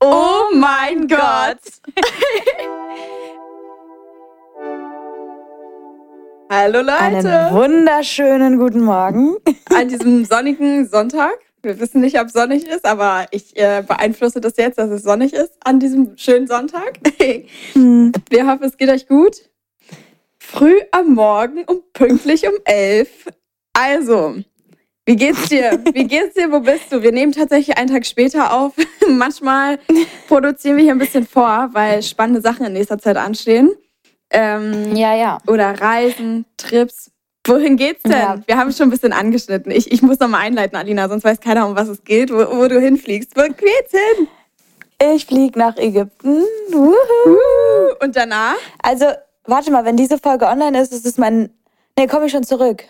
Oh mein Gott! Hallo Leute! Einen wunderschönen guten Morgen. An diesem sonnigen Sonntag. Wir wissen nicht, ob es sonnig ist, aber ich äh, beeinflusse das jetzt, dass es sonnig ist an diesem schönen Sonntag. Hm. Wir hoffen, es geht euch gut. Früh am Morgen und pünktlich um elf. Also, wie geht's dir? Wie geht's dir? Wo bist du? Wir nehmen tatsächlich einen Tag später auf. Manchmal produzieren wir hier ein bisschen vor, weil spannende Sachen in nächster Zeit anstehen. Ähm, Ja, ja. oder Reisen, Trips. Wohin geht's denn? Ja. Wir haben schon ein bisschen angeschnitten. Ich, ich muss noch mal einleiten, Alina, sonst weiß keiner, um was es geht, wo, wo du hinfliegst. Wo geht's hin? Ich fliege nach Ägypten. Wuhu. Uh, und danach? Also, warte mal, wenn diese Folge online ist, ist es mein. Nee, komme ich schon zurück.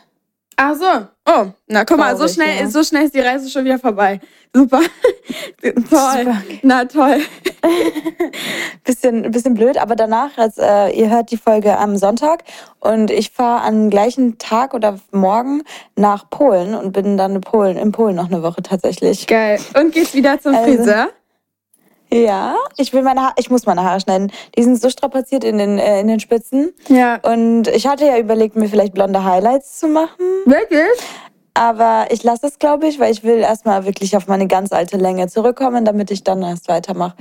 Ach so. Oh, na guck mal, so schnell, ja. so schnell ist die Reise schon wieder vorbei. Super. toll. Super. Na toll. Bisschen, bisschen blöd, aber danach, als, äh, ihr hört die Folge am Sonntag und ich fahre am gleichen Tag oder morgen nach Polen und bin dann in Polen, in Polen noch eine Woche tatsächlich. Geil. Und gehst wieder zum Also- Friseur? Ja, ich will meine Haare, ich muss meine Haare schneiden. Die sind so strapaziert in den, äh, in den Spitzen. Ja. Und ich hatte ja überlegt, mir vielleicht blonde Highlights zu machen. Wirklich? Aber ich lasse es, glaube ich, weil ich will erstmal wirklich auf meine ganz alte Länge zurückkommen, damit ich dann erst weitermache.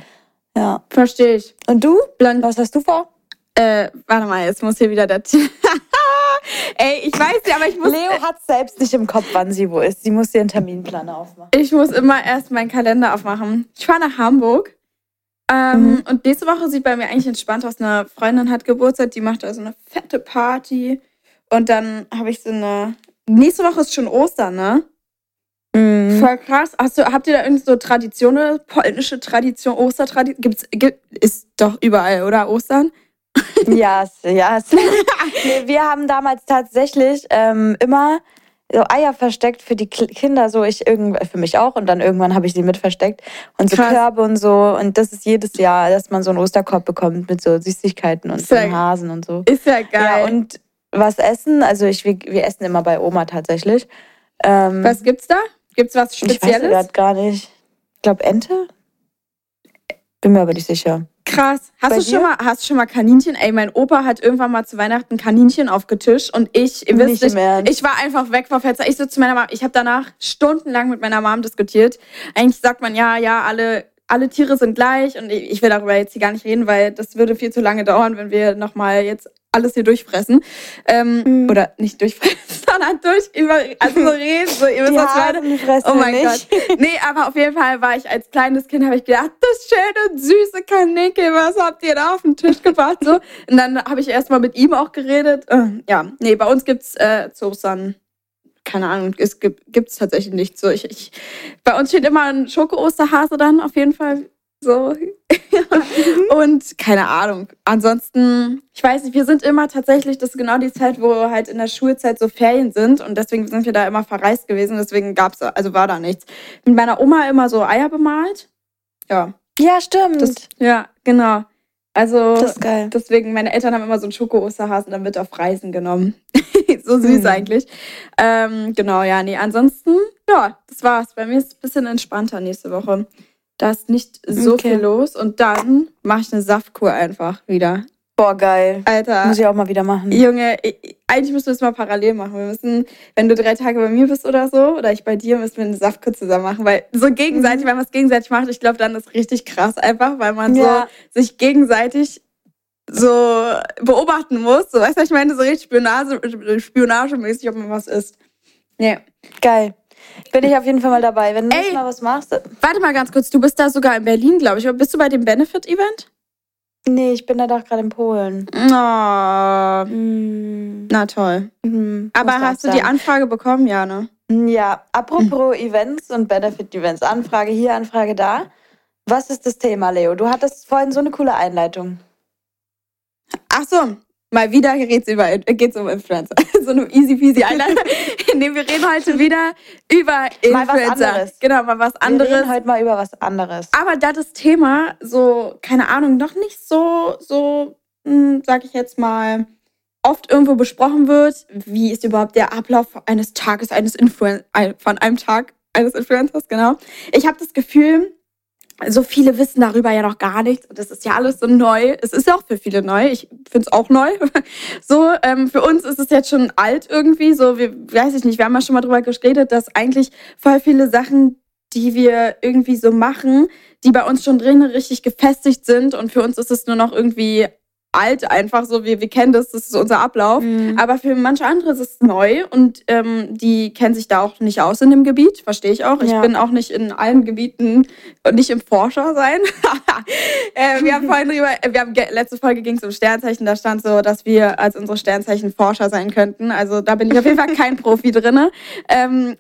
Ja. Verstehe ich. Und du? Blond. Was hast du vor? Äh, warte mal, jetzt muss hier wieder der. Ey, ich weiß nicht, aber ich muss. Leo hat selbst nicht im Kopf, wann sie wo ist. Sie muss ihren Terminplaner aufmachen. Ich muss immer erst meinen Kalender aufmachen. Ich fahre nach Hamburg. Ähm, Mhm. Und nächste Woche sieht bei mir eigentlich entspannt aus. Eine Freundin hat Geburtstag, die macht also eine fette Party. Und dann habe ich so eine. Nächste Woche ist schon Ostern, ne? Mhm. Voll krass. Hast du, habt ihr da irgendeine so Traditionen, polnische Tradition, Ostertradition? Gibt's, gibt, ist doch überall, oder? Ostern? Ja, s- ja. s- nee, wir haben damals tatsächlich ähm, immer so Eier versteckt für die Kinder, so ich irgend für mich auch und dann irgendwann habe ich sie mit versteckt und so Krass. Körbe und so und das ist jedes Jahr, dass man so einen Osterkorb bekommt mit so Süßigkeiten und so Hasen und so. Ist ja geil. Ja, und was essen, also ich wir, wir essen immer bei Oma tatsächlich. Ähm, was gibt's da? Gibt's was ich weiß Spezielles? gar nicht. Ich glaube Ente? Bin mir aber nicht sicher. Krass. Hast Bei du schon dir? mal, hast du schon mal Kaninchen? Ey, mein Opa hat irgendwann mal zu Weihnachten Kaninchen aufgetischt und ich, ihr wisst nicht, Ernst. ich war einfach weg vom Fenster. Ich so zu meiner Mom, ich habe danach stundenlang mit meiner Mom diskutiert. Eigentlich sagt man ja, ja, alle alle Tiere sind gleich und ich ich will darüber jetzt hier gar nicht reden, weil das würde viel zu lange dauern, wenn wir nochmal jetzt alles hier durchfressen. Ähm, Mhm. Oder nicht durchfressen, sondern durch, über, also so reden, so, ihr wisst, Die was ich Oh mein nicht. Gott. Nee, aber auf jeden Fall war ich als kleines Kind, habe ich gedacht, das schöne, süße Kanickel, was habt ihr da auf den Tisch gebracht? So. Und dann habe ich erstmal mit ihm auch geredet. Äh, ja, nee, bei uns gibt's äh, zu Ostern, keine Ahnung, es gibt gibt's tatsächlich nicht so. Ich, ich, bei uns steht immer ein Schoko-Osterhase dann, auf jeden Fall. So. und keine Ahnung. Ansonsten, ich weiß nicht, wir sind immer tatsächlich, das ist genau die Zeit, wo halt in der Schulzeit so Ferien sind und deswegen sind wir da immer verreist gewesen, deswegen gab's, also war da nichts. Mit meiner Oma immer so Eier bemalt. Ja, Ja, stimmt. das, ja, genau. Also, das ist geil. deswegen, meine Eltern haben immer so einen Schoko-Osterhasen dann mit auf Reisen genommen. so süß Mhm. eigentlich. Ähm, genau, ja, nee, ansonsten, ja, das war's. Bei mir ist es ein bisschen entspannter nächste Woche. Da ist nicht so Okay. viel los und dann mache ich eine Saftkur einfach wieder. Boah, geil. Alter. Muss ich auch mal wieder machen. Junge, ich, eigentlich müssen wir es mal parallel machen. Wir müssen, wenn du drei Tage bei mir bist oder so, oder ich bei dir, müssen wir eine Saftkur zusammen machen. Weil so gegenseitig, wenn man es gegenseitig macht, ich glaube, dann ist richtig krass einfach, weil man Ja. so sich gegenseitig so beobachten muss. So, weißt du, was ich meine, so richtig Spionage, spionagemäßig, ob man was isst. Nee. Geil. Bin ich auf jeden Fall mal dabei. Wenn du Ey. Mal was machst. Warte mal ganz kurz, du bist da sogar in Berlin, glaube ich. Bist du bei dem Benefit-Event? Nee, ich bin da doch gerade in Polen. Oh, Mm, na toll. mhm, Aber hast du die. Anfrage bekommen? Ja, ne? Ja, apropos Events und Benefit-Events. Anfrage hier, Anfrage da. Was ist das Thema, Leo? Du hattest vorhin so eine coole Einleitung. Ach so, mal wieder geht's über äh, geht's um Influencer. so eine easy peasy Einleitung. nee, wir reden heute wieder über Mal was Influencer. anderes. Genau, mal was Wir anderes. reden heute mal über was anderes. Aber da das Thema so, keine Ahnung, noch nicht so, so, hm, sag ich jetzt mal, oft irgendwo besprochen wird, wie ist überhaupt der Ablauf eines Tages eines Influen von einem Tag eines Influencers, genau. Ich habe das Gefühl, so viele wissen darüber ja noch gar nichts und das ist ja alles so neu. Es ist ja auch für viele neu. Ich finde es auch neu. So, ähm, für uns ist es jetzt schon alt irgendwie. So, wir, weiß ich nicht, wir haben ja schon mal drüber geredet, dass eigentlich voll viele Sachen, die wir irgendwie so machen, die bei uns schon drin richtig gefestigt sind und für uns ist es nur noch irgendwie alt einfach so, wir, wir kennen das, das ist unser Ablauf. Mhm. Aber für manche andere ist es neu und ähm, die kennen sich da auch nicht aus in dem Gebiet, verstehe ich auch. Ich Ja. bin auch nicht in allen Gebieten und nicht im Forscher sein. äh, wir haben vorhin drüber, wir haben letzte Folge ging es um Sternzeichen, da stand so, dass wir als unsere Sternzeichen Forscher sein könnten. Also da bin ich auf jeden Fall kein Profi drinne. Ähm,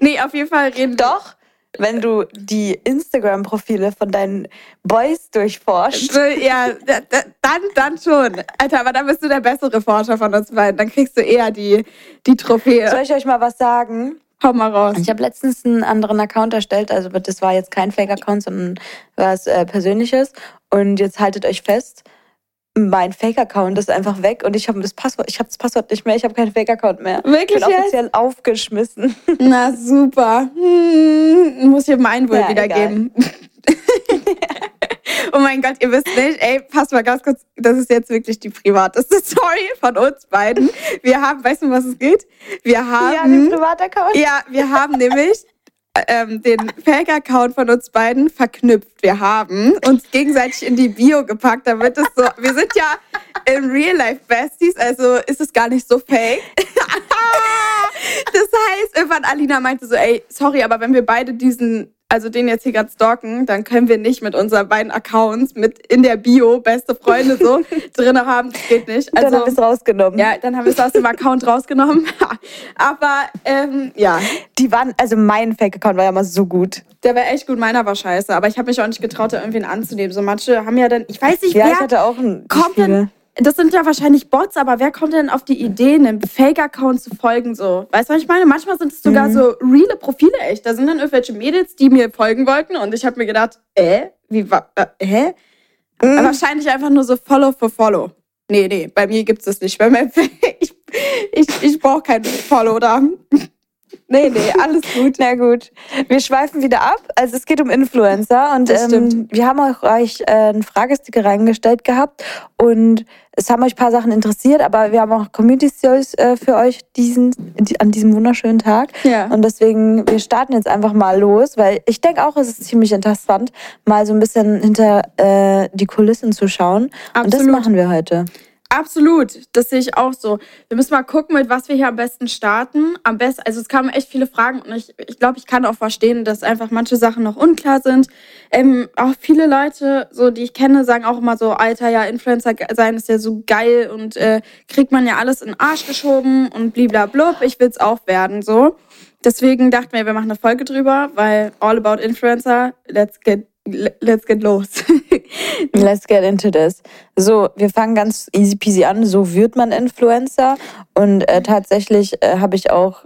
nee, auf jeden Fall reden Doch, wenn du die Instagram-Profile von deinen Boys durchforschst. Ja, da, da, dann, dann schon. Alter, aber dann bist du der bessere Forscher von uns beiden. Dann kriegst du eher die, die Trophäe. Soll ich euch mal was sagen? Hau mal raus. Ich habe letztens einen anderen Account erstellt, also das war jetzt kein Fake-Account, sondern was äh, Persönliches. Und jetzt haltet euch fest, mein Fake-Account ist einfach weg und ich habe das Passwort, ich habe das Passwort nicht mehr, ich habe keinen Fake-Account mehr. Ich Wirklich bin jetzt? offiziell aufgeschmissen. Na super. Hm, muss ich mein wohl Ja, wiedergeben. oh mein Gott, ihr wisst nicht, ey, passt mal ganz kurz, das ist jetzt wirklich die privateste Story von uns beiden. Wir haben, weißt du, was es geht? Wir haben. ja, den Privataccount. Ja, wir haben nämlich ähm, den Fake-Account von uns beiden verknüpft. Wir haben uns gegenseitig in die Bio gepackt, damit es so. Wir sind ja im Real Life Besties, also ist es gar nicht so fake. das heißt, irgendwann Alina meinte so, ey, sorry, aber wenn wir beide diesen, also den jetzt hier gerade stalken, dann können wir nicht mit unseren beiden Accounts mit in der Bio beste Freunde so drinne haben. Das geht nicht. dann Also, habe ich es rausgenommen. ja, dann haben wir es aus dem Account rausgenommen. Aber ähm, ja, Die waren, also mein Fake-Account war ja mal so gut. der war echt gut, meiner war scheiße. Aber ich habe mich auch nicht getraut, da irgendwen anzunehmen. So manche haben ja dann, ich weiß nicht, Ja, ich wer hatte auch einen. kommt das sind ja wahrscheinlich Bots, aber wer kommt denn auf die Idee, einem Fake-Account zu folgen? So, weißt du, was ich meine? Manchmal sind es sogar Mhm. so reale Profile echt. Da sind dann irgendwelche Mädels, die mir folgen wollten und ich habe mir gedacht, äh, wie war, äh, hä? Mhm. Wahrscheinlich einfach nur so Follow for Follow. Nee, nee, bei mir gibt's das nicht. Bei mir, ich ich, ich brauche kein Follow da. Nee, nee, alles gut. Na gut, wir schweifen wieder ab. Also es geht um Influencer und ähm, wir haben auch euch äh, einen Fragesticker reingestellt gehabt und es haben euch ein paar Sachen interessiert, aber wir haben auch Community Stories äh, für euch diesen, die, an diesem wunderschönen Tag. Ja. Und deswegen, wir starten jetzt einfach mal los, weil ich denke auch, es ist ziemlich interessant, mal so ein bisschen hinter äh, die Kulissen zu schauen. Und das Absolut. machen wir heute. Absolut, das sehe ich auch so. Wir müssen mal gucken, mit was wir hier am besten starten. Am besten, also es kamen echt viele Fragen und ich, ich glaube, ich kann auch verstehen, dass einfach manche Sachen noch unklar sind. Ähm, auch viele Leute, so die ich kenne, sagen auch immer so, Alter, ja, Influencer sein ist ja so geil und äh, kriegt man ja alles in den Arsch geschoben und bliblablub, ich will's auch werden, so. Deswegen dachten wir, wir machen eine Folge drüber, weil all about Influencer, let's get, let's get los. Let's get into this. So, wir fangen ganz easy peasy an. So wird man Influencer. Und äh, tatsächlich äh, habe ich auch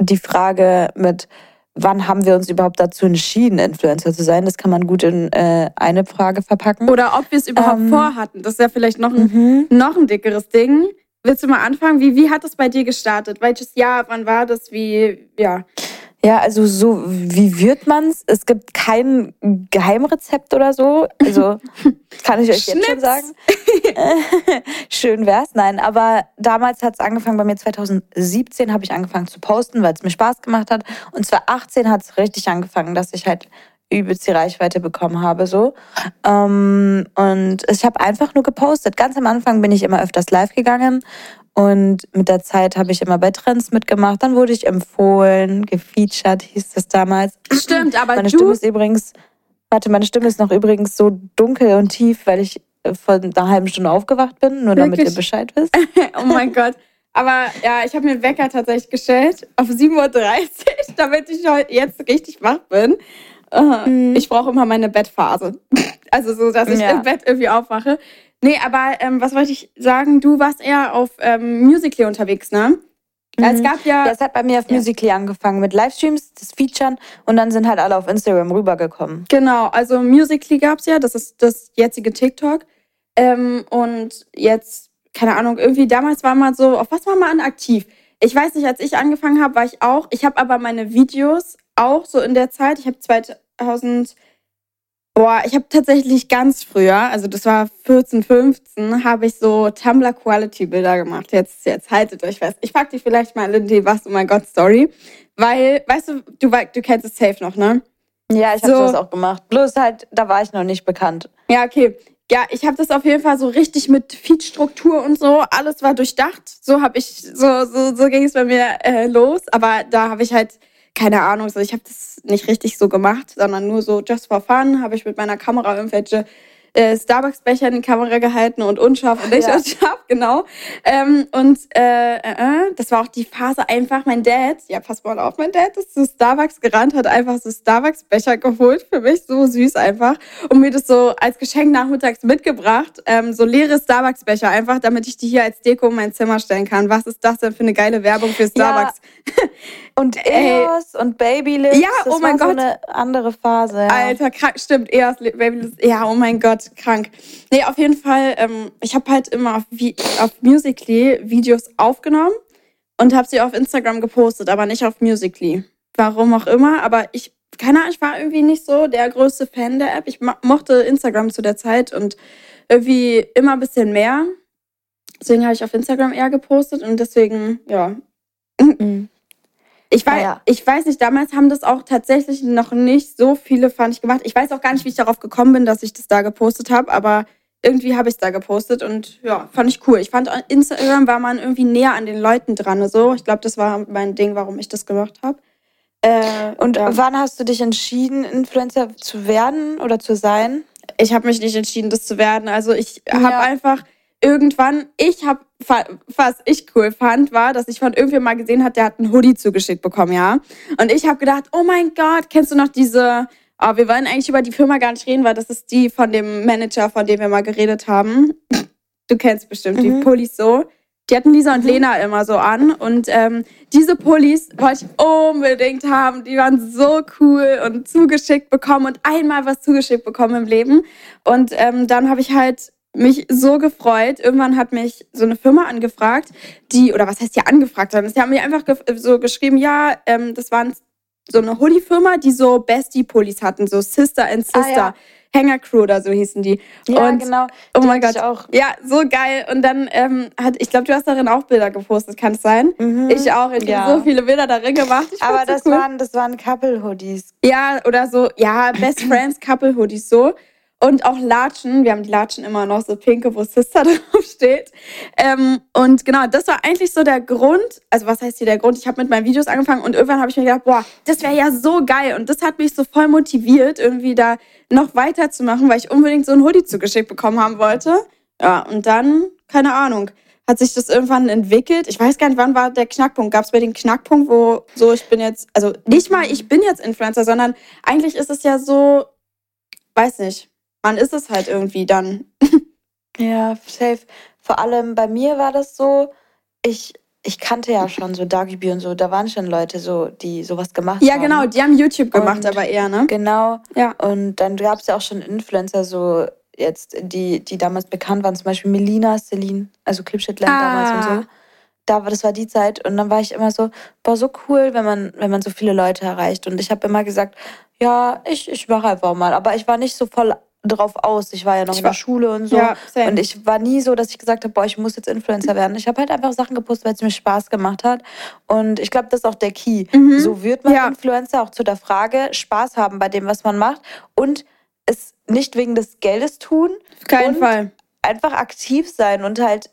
die Frage mit, wann haben wir uns überhaupt dazu entschieden, Influencer zu sein? Das kann man gut in äh, eine Frage verpacken. Oder ob wir es überhaupt Ähm. vorhatten. Das ist ja vielleicht noch ein Mhm. noch ein dickeres Ding. Willst du mal anfangen? Wie, wie hat das bei dir gestartet? Welches Jahr? Wann war das? Wie, ja. Ja, also so, wie wird man's? Es gibt kein Geheimrezept oder so. Also, kann ich euch jetzt schon sagen. Schön wär's. Nein, aber damals hat's angefangen, bei mir 2017 habe ich angefangen zu posten, weil es mir Spaß gemacht hat. Und 2018 hat's richtig angefangen, dass ich halt übelst die Reichweite bekommen habe. so. Ähm, und ich habe einfach nur gepostet. Ganz am Anfang bin ich immer öfters live gegangen. Und mit der Zeit habe ich immer bei Trends mitgemacht. Dann wurde ich empfohlen, gefeatured hieß das damals. Stimmt, aber Meine du. Stimme ist übrigens, warte, meine Stimme ist noch übrigens so dunkel und tief, weil ich vor einer halben Stunde aufgewacht bin, nur damit Wirklich? ihr Bescheid wisst. oh mein Gott. Aber ja, ich habe mir den Wecker tatsächlich gestellt auf 7.30 Uhr, damit ich heute jetzt richtig wach bin. Äh, Mhm. Ich brauche immer meine Bettphase. Also so, dass ich Ja. im Bett irgendwie aufwache. Nee, aber ähm, was wollte ich sagen? Du warst eher auf ähm, Musical.ly unterwegs, ne? Ja, Es Mhm. gab ja, Ja, es hat bei mir auf Ja. Musical.ly angefangen mit Livestreams, das Featuren und dann sind halt alle auf Instagram rübergekommen. genau, also Musical.ly gab's ja, das ist das jetzige TikTok. Ähm, und jetzt, keine Ahnung, irgendwie damals war man so, auf was war man aktiv? Ich weiß nicht, als ich angefangen habe, war ich auch. Ich habe aber meine Videos auch so in der Zeit. Ich habe 2000, boah, ich habe tatsächlich ganz früher, also das war 14, 15, habe ich so Tumblr Quality Bilder gemacht. Jetzt, jetzt haltet euch fest. Ich pack die vielleicht mal in die Was, oh mein Gott, Story. Weil, weißt du, du, du kennst es safe noch, ne? Ja, ich habe So. sowas auch gemacht. Bloß halt, da war ich noch nicht bekannt. Ja, okay. Ja, ich habe das auf jeden Fall so richtig mit Feed-Struktur und so. Alles war durchdacht. So habe ich, so, so, so ging es bei mir äh, los. Aber da habe ich halt keine Ahnung. So, ich habe das nicht richtig so gemacht, sondern nur so just for fun. Habe ich mit meiner Kamera irgendwelche äh, Starbucks-Becher in die Kamera gehalten und unscharf und nicht Ja. unscharf, genau. Ähm, und äh, äh, äh, das war auch die Phase einfach, mein Dad, ja, pass mal auf, mein Dad ist zu Starbucks gerannt, hat einfach so Starbucks-Becher geholt, für mich so süß einfach und mir das so als Geschenk nachmittags mitgebracht, ähm, so leere Starbucks-Becher einfach, damit ich die hier als Deko in mein Zimmer stellen kann. Was ist das denn für eine geile Werbung für Starbucks? Und Ey. Eos und Babylips. Ja, das oh mein Gott. so eine andere Phase. Ja. Alter, krank, stimmt, eher das Baby. Ja, oh mein Gott, krank. Nee, auf jeden Fall, ähm, ich habe halt immer auf, auf Musically Videos aufgenommen und habe sie auf Instagram gepostet, aber nicht auf Musically. Warum auch immer, aber ich, keine Ahnung, ich war irgendwie nicht so der größte Fan der App. Ich mo- mochte Instagram zu der Zeit und irgendwie immer ein bisschen mehr. Deswegen habe ich auf Instagram eher gepostet und deswegen, ja, Mhm. Ich weiß, Naja. ich weiß nicht, damals haben das auch tatsächlich noch nicht so viele, fand ich, gemacht. Ich weiß auch gar nicht, wie ich darauf gekommen bin, dass ich das da gepostet habe, aber irgendwie habe ich es da gepostet und ja, fand ich cool. Ich fand, an Instagram war man irgendwie näher an den Leuten dran. So. Ich glaube, das war mein Ding, warum ich das gemacht habe. Äh, Und ja. wann hast du dich entschieden, Influencer zu werden oder zu sein? ich habe mich nicht entschieden, das zu werden. Also ich Ja. habe einfach irgendwann, ich habe, was ich cool fand, war, dass ich von irgendwem mal gesehen hat, der hat einen Hoodie zugeschickt bekommen, ja. Und ich habe gedacht, oh mein Gott, kennst du noch diese, oh, wir wollen eigentlich über die Firma gar nicht reden, weil das ist die von dem Manager, von dem wir mal geredet haben. Du kennst bestimmt die Mhm. Pullis so. Die hatten Lisa und Lena immer so an. Und ähm, diese Pullis wollte ich unbedingt haben. Die waren so cool und zugeschickt bekommen und einmal was zugeschickt bekommen im Leben. Und ähm, dann habe ich halt mich so gefreut. Irgendwann hat mich so eine Firma angefragt, die, oder was heißt die angefragt haben? Sie haben mir einfach so geschrieben, ja, ähm, das waren so eine Hoodie-Firma, die so Bestie-Pullis hatten, so Sister and Ah, Sister. ja. Hanger Crew oder so hießen die. Ja, und genau. Oh mein Gott. Auch. Ja, so geil. Und dann ähm, hat, ich glaube, du hast darin auch Bilder gepostet, kann es sein? Mhm. Ich auch. Ich Ja. habe so viele Bilder darin gemacht. Ich Aber das so cool. waren, das waren Couple-Hoodies. Ja, oder so, ja, Best Friends Couple Hoodies so. Und auch Latschen. Wir haben die Latschen immer noch so pinke, wo Sister drauf steht. Ähm, und genau, das war eigentlich so der Grund. Also, was heißt hier der Grund? Ich habe mit meinen Videos angefangen und irgendwann habe ich mir gedacht, boah, das wäre ja so geil. Und das hat mich so voll motiviert, irgendwie da noch weiterzumachen, weil ich unbedingt so ein Hoodie zugeschickt bekommen haben wollte. Ja, und dann, keine Ahnung, hat sich das irgendwann entwickelt. Ich weiß gar nicht, wann war der Knackpunkt? Gab es bei den Knackpunkt, wo so ich bin jetzt, also nicht mal ich bin jetzt Influencer, sondern eigentlich ist es ja so, weiß nicht, man ist es halt irgendwie dann. Ja, safe. Vor allem bei mir war das so, ich, ich kannte ja schon so Dagi und so, da waren schon Leute so, die sowas gemacht Ja, haben. genau, die haben YouTube gemacht, Und- aber eher, ne? Genau. Ja. Und dann gab es ja auch schon Influencer, so jetzt, die, die damals bekannt waren, zum Beispiel Melina, Celine, also Clipshitland damals und Ah. so. Da war, das war die Zeit. Und dann war ich immer so, boah, so cool, wenn man, wenn man so viele Leute erreicht. Und ich habe immer gesagt, ja, ich, ich mache einfach mal. Aber ich war nicht so voll drauf aus. Ich war ja noch Ich in der Schule und so. Ja. Und ich war nie so, dass ich gesagt habe, boah, ich muss jetzt Influencer werden. Ich habe halt einfach Sachen gepostet, weil es mir Spaß gemacht hat. Und ich glaube, das ist auch der Key. Mhm. So wird man Ja. Influencer auch zu der Frage, Spaß haben bei dem, was man macht. Und es nicht wegen des Geldes tun, Auf keinen Fall. einfach aktiv sein und halt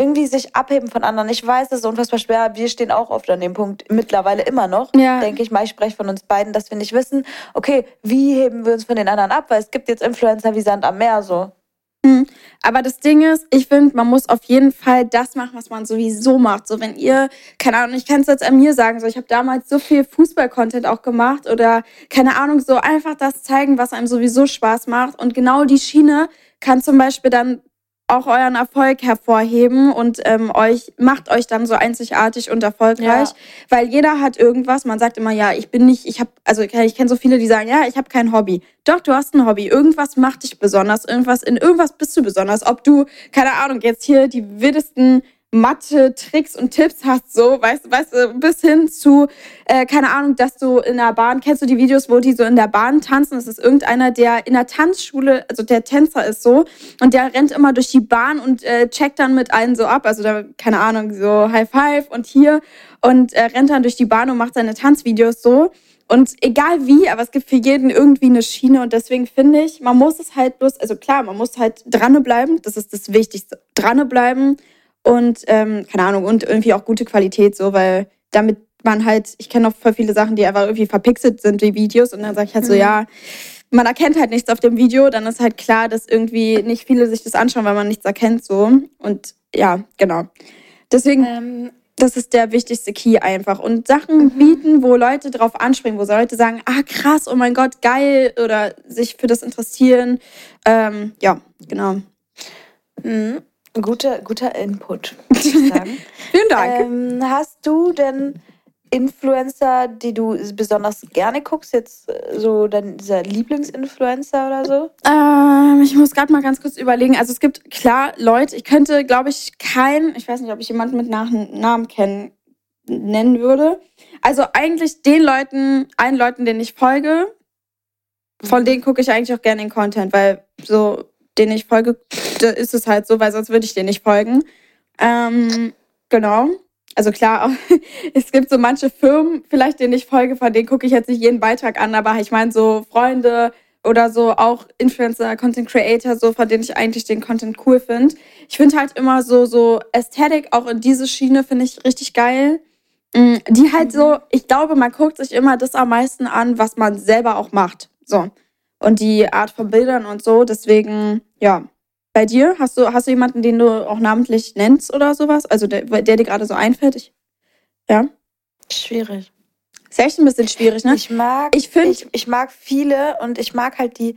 irgendwie sich abheben von anderen. Ich weiß, das ist unfassbar schwer. Wir stehen auch oft an dem Punkt, mittlerweile immer noch, Ja. denke ich mal. Ich spreche von uns beiden, dass wir nicht wissen, okay, wie heben wir uns von den anderen ab? Weil es gibt jetzt Influencer wie Sand am Meer so. Hm. Aber das Ding ist, ich finde, man muss auf jeden Fall das machen, was man sowieso macht. So, wenn ihr, keine Ahnung, ich kann es jetzt an mir sagen, so, ich habe damals so viel Fußball-Content auch gemacht oder, keine Ahnung, so einfach das zeigen, was einem sowieso Spaß macht. Und genau die Schiene kann zum Beispiel dann auch euren Erfolg hervorheben und ähm, euch macht euch dann so einzigartig und erfolgreich, ja. weil jeder hat irgendwas. Man sagt immer, ja, ich bin nicht, ich habe, also ich kenne so viele, die sagen, ja, ich habe kein Hobby. Doch, du hast ein Hobby. Irgendwas macht dich besonders. Irgendwas in irgendwas bist du besonders. Ob du, keine Ahnung, jetzt hier die wildesten Mathe, Tricks und Tipps hast, so, weißt du, weißt du, bis hin zu, äh, keine Ahnung, dass du in der Bahn, kennst du die Videos, wo die so in der Bahn tanzen? Das ist irgendeiner, der in der Tanzschule, also der Tänzer ist so, und der rennt immer durch die Bahn und äh, checkt dann mit allen so ab, also da, keine Ahnung, so High Five und hier und äh, rennt dann durch die Bahn und macht seine Tanzvideos so. Und egal wie, aber es gibt für jeden irgendwie eine Schiene und deswegen finde ich, man muss es halt bloß, also klar, man muss halt dranbleiben, das ist das Wichtigste, dranbleiben und ähm, keine Ahnung und irgendwie auch gute Qualität so, weil damit man halt, ich kenne noch voll viele Sachen, die einfach irgendwie verpixelt sind, die Videos und dann sage ich halt mhm. so, ja, man erkennt halt nichts auf dem Video, dann ist halt klar, dass irgendwie nicht viele sich das anschauen, weil man nichts erkennt so und ja, genau. Deswegen ähm, das ist der wichtigste Key einfach. Und Sachen mhm. bieten, wo Leute drauf anspringen, wo Leute sagen, ah krass, oh mein Gott, geil, oder sich für das interessieren. Ähm, ja, genau. Mhm. Guter, guter Input. Vielen Dank. Ähm, hast du denn Influencer, die du besonders gerne guckst, jetzt äh, so dein dieser Lieblingsinfluencer oder so? Ähm, ich muss gerade mal ganz kurz überlegen. Also es gibt klar Leute, ich könnte, glaube ich, keinen, ich weiß nicht, ob ich jemanden mit Namen kennen nennen würde. Also eigentlich den Leuten, allen Leuten, denen ich folge, von mhm. denen gucke ich eigentlich auch gerne den Content, weil so denen ich folge, da ist es halt so, weil sonst würde ich denen nicht folgen. Ähm, genau. Also klar, es gibt so manche Firmen, vielleicht denen ich folge, von denen gucke ich jetzt nicht jeden Beitrag an, aber ich meine so Freunde oder so auch Influencer, Content Creator, so von denen ich eigentlich den Content cool finde. Ich finde halt immer so so Ästhetik auch in diese Schiene finde ich richtig geil. Mm, die halt so, ich glaube, man guckt sich immer das am meisten an, was man selber auch macht. So und die Art von Bildern und so. Deswegen, ja. Bei dir, hast du, hast du jemanden, den du auch namentlich nennst oder sowas? Also der, der dir gerade so einfällt? Ich, ja? Schwierig. Ist echt ein bisschen schwierig, ne? Ich mag, ich, find, ich, ich mag viele und ich mag halt die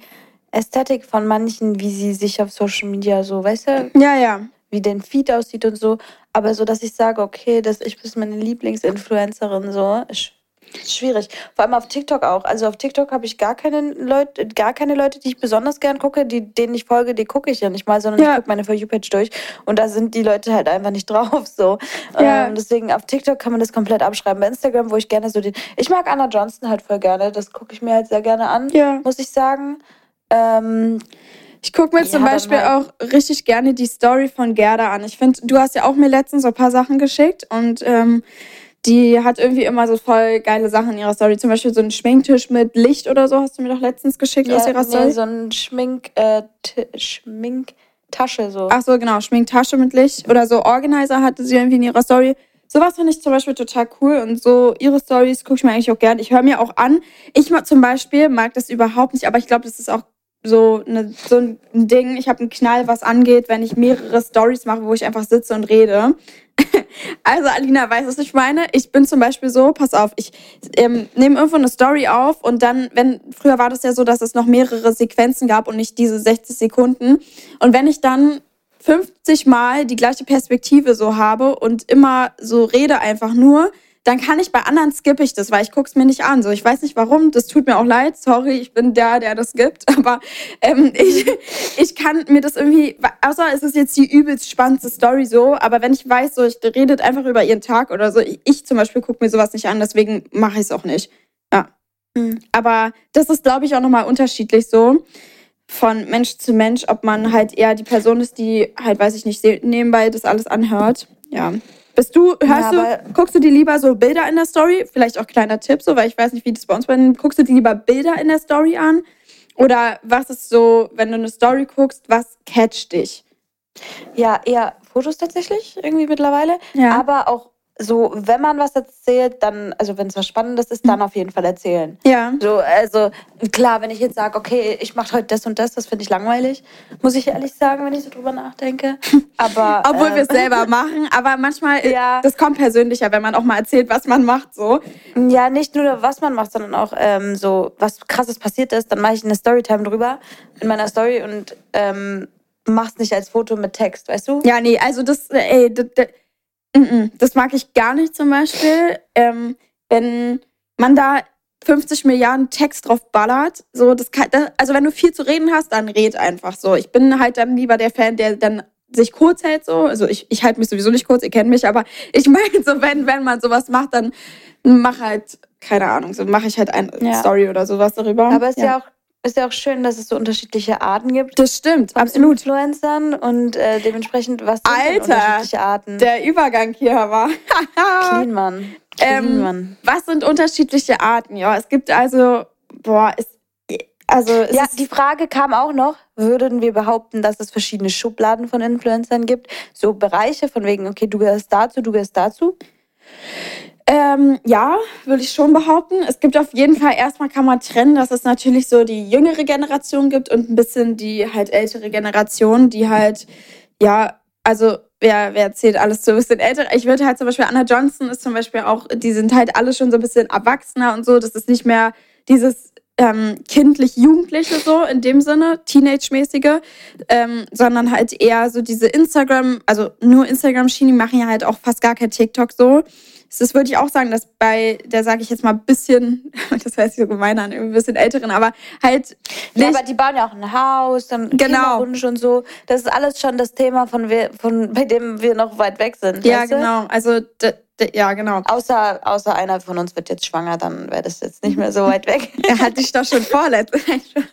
Ästhetik von manchen, wie sie sich auf Social Media so, weißt du? Ja, ja. Wie den Feed aussieht und so. Aber so, dass ich sage, okay, das, ich bin meine Lieblingsinfluencerin, so. Ich, Schwierig. Vor allem auf TikTok auch. Also auf TikTok habe ich gar keine Leute, gar keine Leute, die ich besonders gern gucke, die, denen ich folge, die gucke ich ja nicht mal, sondern ja. ich gucke meine For You-Page durch und da sind die Leute halt einfach nicht drauf. So. Ja. Ähm, deswegen auf TikTok kann man das komplett abschreiben. Bei Instagram, wo ich gerne so den. Ich mag Anna Johnson halt voll gerne. Das gucke ich mir halt sehr gerne an, ja. muss ich sagen. Ähm, ich gucke mir zum Beispiel halt. auch richtig gerne die Story von Gerda an. Ich finde, du hast ja auch mir letztens so ein paar Sachen geschickt und ähm, die hat irgendwie immer so voll geile Sachen in ihrer Story. Zum Beispiel so einen Schminktisch mit Licht oder so, hast du mir doch letztens geschickt ja, aus ihrer Story. Nee, so ein Schmink, äh, Schminktasche so. Ach so, genau, Schminktasche mit Licht. Oder so Organizer hatte sie irgendwie in ihrer Story. Sowas finde ich zum Beispiel total cool und so ihre Stories gucke ich mir eigentlich auch gern. Ich höre mir auch an. Ich zum Beispiel mag das überhaupt nicht, aber ich glaube, das ist auch so, eine, so ein Ding. Ich habe einen Knall, was angeht, wenn ich mehrere Stories mache, wo ich einfach sitze und rede. Also Alina weiß, was ich meine. Ich bin zum Beispiel so, pass auf, ich ähm, nehme irgendwo eine Story auf und dann, wenn, früher war das ja so, dass es noch mehrere Sequenzen gab und nicht diese 60 Sekunden. Und wenn ich dann 50 Mal die gleiche Perspektive so habe und immer so rede einfach nur, dann kann ich bei anderen skippe ich das, weil ich gucke es mir nicht an. So, ich weiß nicht warum, das tut mir auch leid. Sorry, ich bin der, der das gibt. Aber ähm, ich, ich kann mir das irgendwie, außer es ist jetzt die übelst spannendste Story so, aber wenn ich weiß, so, ich redet einfach über ihren Tag oder so, ich zum Beispiel gucke mir sowas nicht an, deswegen mache ich es auch nicht. Ja. Mhm. Aber das ist, glaube ich, auch nochmal unterschiedlich so von Mensch zu Mensch, ob man halt eher die Person ist, die halt, weiß ich nicht, nebenbei das alles anhört. Ja. Bist du, hörst ja, du, guckst du dir lieber so Bilder in der Story? Vielleicht auch kleiner Tipp, so, weil ich weiß nicht, wie das bei uns bei Guckst du dir lieber Bilder in der Story an? Oder was ist so, wenn du eine Story guckst, was catcht dich? Ja, eher Fotos tatsächlich, irgendwie mittlerweile. Ja. Aber auch so, wenn man was erzählt, dann, also wenn es was Spannendes ist, dann auf jeden Fall erzählen. Ja. So, also klar, wenn ich jetzt sage, okay, ich mache heute das und das, das finde ich langweilig, muss ich ehrlich sagen, wenn ich so drüber nachdenke. Aber Obwohl ähm, wir es selber machen, aber manchmal, Ja. das kommt persönlicher, wenn man auch mal erzählt, was man macht, so. Ja, nicht nur was man macht, sondern auch ähm, so, was krasses passiert ist, dann mache ich eine Storytime drüber in meiner Story und ähm, mach's nicht als Foto mit Text, weißt du? Ja, nee, also das, äh, ey, das, das, mm, das mag ich gar nicht zum Beispiel. Ähm, wenn man da 50 Milliarden Text drauf ballert, so, das kann, das, also wenn du viel zu reden hast, dann red einfach so. Ich bin halt dann lieber der Fan, der dann sich kurz hält so. Also ich, ich halte mich sowieso nicht kurz, ihr kennt mich, aber ich meine so, wenn, wenn man sowas macht, dann mach halt, keine Ahnung, so mache ich halt eine Ja. Story oder sowas darüber. Aber es ist ja. auch ist ja auch schön, dass es so unterschiedliche Arten gibt. Das stimmt, absolut. Influencern und äh, dementsprechend, was sind Alter, unterschiedliche Arten? Der Übergang hier war. Clean Mann. Clean Ähm, Mann. Was sind unterschiedliche Arten? Ja, es gibt also, boah, es, also es Ja, die Frage kam auch noch, würden wir behaupten, dass es verschiedene Schubladen von Influencern gibt? So Bereiche von wegen, okay, du gehörst dazu, du gehörst dazu? Ähm, ja, würde ich schon behaupten. Es gibt auf jeden Fall, erstmal kann man trennen, dass es natürlich so die jüngere Generation gibt und ein bisschen die halt ältere Generation, die halt, ja, also wer, wer zählt alles so ein bisschen älter? Ich würde halt zum Beispiel, Anna Johnson ist zum Beispiel auch, die sind halt alle schon so ein bisschen erwachsener und so. Das ist nicht mehr dieses ähm, kindlich-jugendliche so in dem Sinne, Teenage-mäßige, ähm, sondern halt eher so diese Instagram, also nur Instagram-Schiene, die machen ja halt auch fast gar kein TikTok so. Das würde ich auch sagen, dass bei der, sage ich jetzt mal, ein bisschen, das heißt so gemein an, ein bisschen älteren, aber halt Ja, aber die bauen ja auch ein Haus, dann Genau. Kinderwunsch und so. Das ist alles schon das Thema, von, wir, von bei dem wir noch weit weg sind. ja weißt du? genau, also ja genau. Außer, außer einer von uns wird jetzt schwanger, dann wäre das jetzt nicht mehr so weit weg. Er hat dich doch schon vorletzt.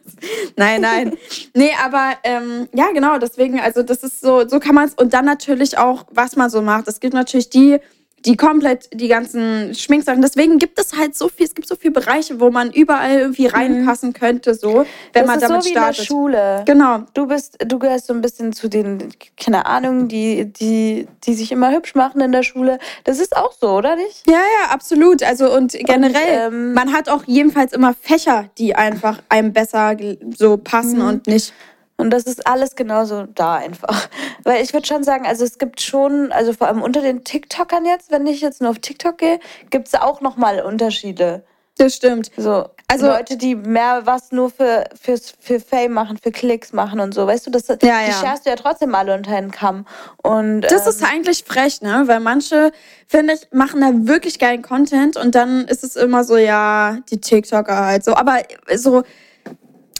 nein, nein. Nee, aber ähm, ja, genau, deswegen, also das ist so, so kann man es. Und dann natürlich auch, was man so macht. Es gibt natürlich die, die komplett die ganzen Schminksachen. Deswegen gibt es halt so viel, es gibt so viele Bereiche, wo man überall irgendwie reinpassen könnte, so, wenn das man ist damit so wie startet. in der Schule. Genau. Du bist, du gehörst so ein bisschen zu den, keine Ahnung, die, die, die sich immer hübsch machen in der Schule. Das ist auch so, oder nicht? Ja, ja, absolut. Also und generell, ähm, man hat auch jedenfalls immer Fächer, die einfach einem besser so passen Mhm. und nicht. Und das ist alles genauso da einfach. Weil ich würde schon sagen, also es gibt schon, also vor allem unter den TikTokern jetzt, wenn ich jetzt nur auf TikTok gehe, gibt es auch nochmal Unterschiede. Das stimmt. So, Also- Leute, die mehr was nur für, fürs, für Fame machen, für Klicks machen und so. Weißt du, das, die ja. scherst du ja trotzdem alle unter den Kamm. Und, Das ähm, ist eigentlich frech, ne? Weil manche, finde ich, machen da wirklich geilen Content und dann ist es immer so, ja, die TikToker halt so. Aber so,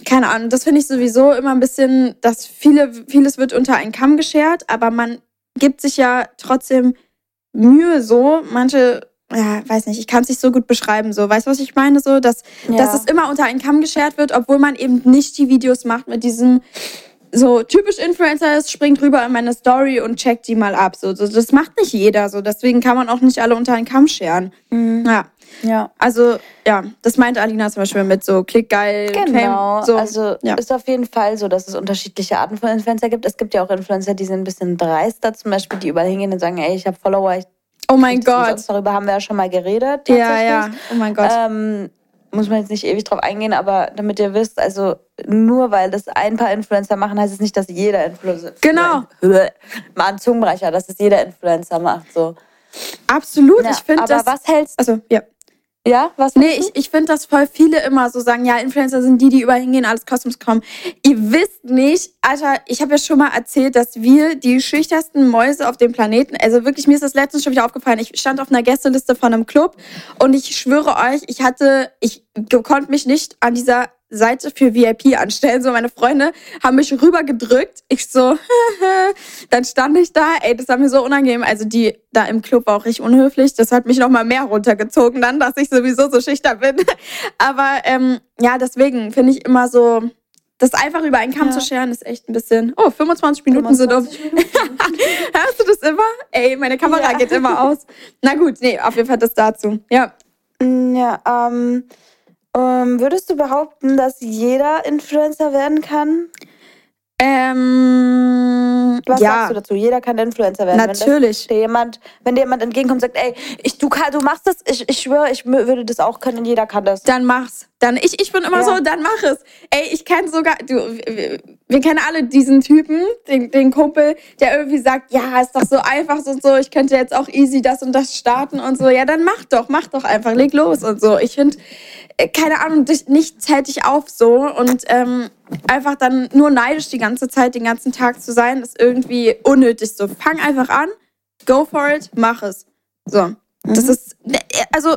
keine Ahnung, das finde ich sowieso immer ein bisschen, dass viele, vieles wird unter einen Kamm geschert, aber man gibt sich ja trotzdem Mühe so. Manche, ja, weiß nicht, ich kann es nicht so gut beschreiben, so. Weißt du, was ich meine? So, dass, Ja. dass es immer unter einen Kamm geschert wird, obwohl man eben nicht die Videos macht mit diesem so typisch Influencer ist, springt rüber in meine Story und checkt die mal ab. So, so, das macht nicht jeder so. Deswegen kann man auch nicht alle unter einen Kamm scheren. Mhm. Ja, ja. also ja, das meint Alina zum Beispiel mit so Klick geil, Genau, Fame, so. also ja. ist auf jeden Fall so, dass es unterschiedliche Arten von Influencer gibt. Es gibt ja auch Influencer, die sind ein bisschen dreister, zum Beispiel, die überall hingehen und sagen, ey, ich habe Follower, ich oh mein Gott. Darüber haben wir ja schon mal geredet. Ja, ja. Oh mein Gott. Ähm, muss man jetzt nicht ewig drauf eingehen, aber damit ihr wisst, also nur weil das ein paar Influencer machen, heißt es nicht, dass jeder Influencer. Genau. Mal ein Zungenbrecher, dass es jeder Influencer macht. So. Absolut. Ja, ich finde aber das. was hältst Also, ja. Ja, was Nee, meinst ich, ich finde, dass voll viele immer so sagen, ja, Influencer sind die, die überall hingehen, alles kostenlos kommen. Ihr wisst nicht, Alter, ich habe ja schon mal erzählt, dass wir die schüchternsten Mäuse auf dem Planeten, also wirklich, mir ist das letztens schon wieder aufgefallen, ich stand auf einer Gästeliste von einem Club und ich schwöre euch, ich hatte, ich konnte mich nicht an dieser Seite für VIP anstellen. So, meine Freunde haben mich rübergedrückt. Ich so, dann stand ich da. Ey, das war mir so unangenehm. Also die da im Club war auch richtig unhöflich. Das hat mich noch mal mehr runtergezogen dann, dass ich sowieso so schüchtern bin. Aber ähm, ja, deswegen finde ich immer so, das einfach über einen Kamm Ja. zu scheren, ist echt ein bisschen. Oh, 25 Minuten sind um. 25. Hörst du das immer? Ey, meine Kamera Ja. geht immer aus. Na gut, nee, auf jeden Fall das dazu. Ja. Ja, ähm, ähm, würdest du behaupten, dass jeder Influencer werden kann? Ähm, Was Ja. sagst du dazu? Jeder kann Influencer werden. Natürlich. Wenn, dir jemand, wenn dir jemand entgegenkommt und sagt, ey, ich, du, kann, du machst das, ich, ich schwöre, ich würde das auch können, jeder kann das. Dann mach's. Dann ich, ich bin immer Ja. so, dann mach es. Ey, ich kenne sogar, du, wir, wir kennen alle diesen Typen, den, den Kumpel, der irgendwie sagt, ja, ist doch so einfach so und so, ich könnte jetzt auch easy das und das starten und so. Ja, dann mach doch, mach doch einfach, leg los und so. Ich finde, keine Ahnung, nichts hält dich auf so und ähm, einfach dann nur neidisch die ganze Zeit, den ganzen Tag zu sein, ist irgendwie unnötig so. Fang einfach an, go for it, mach es. So. Das ist, also,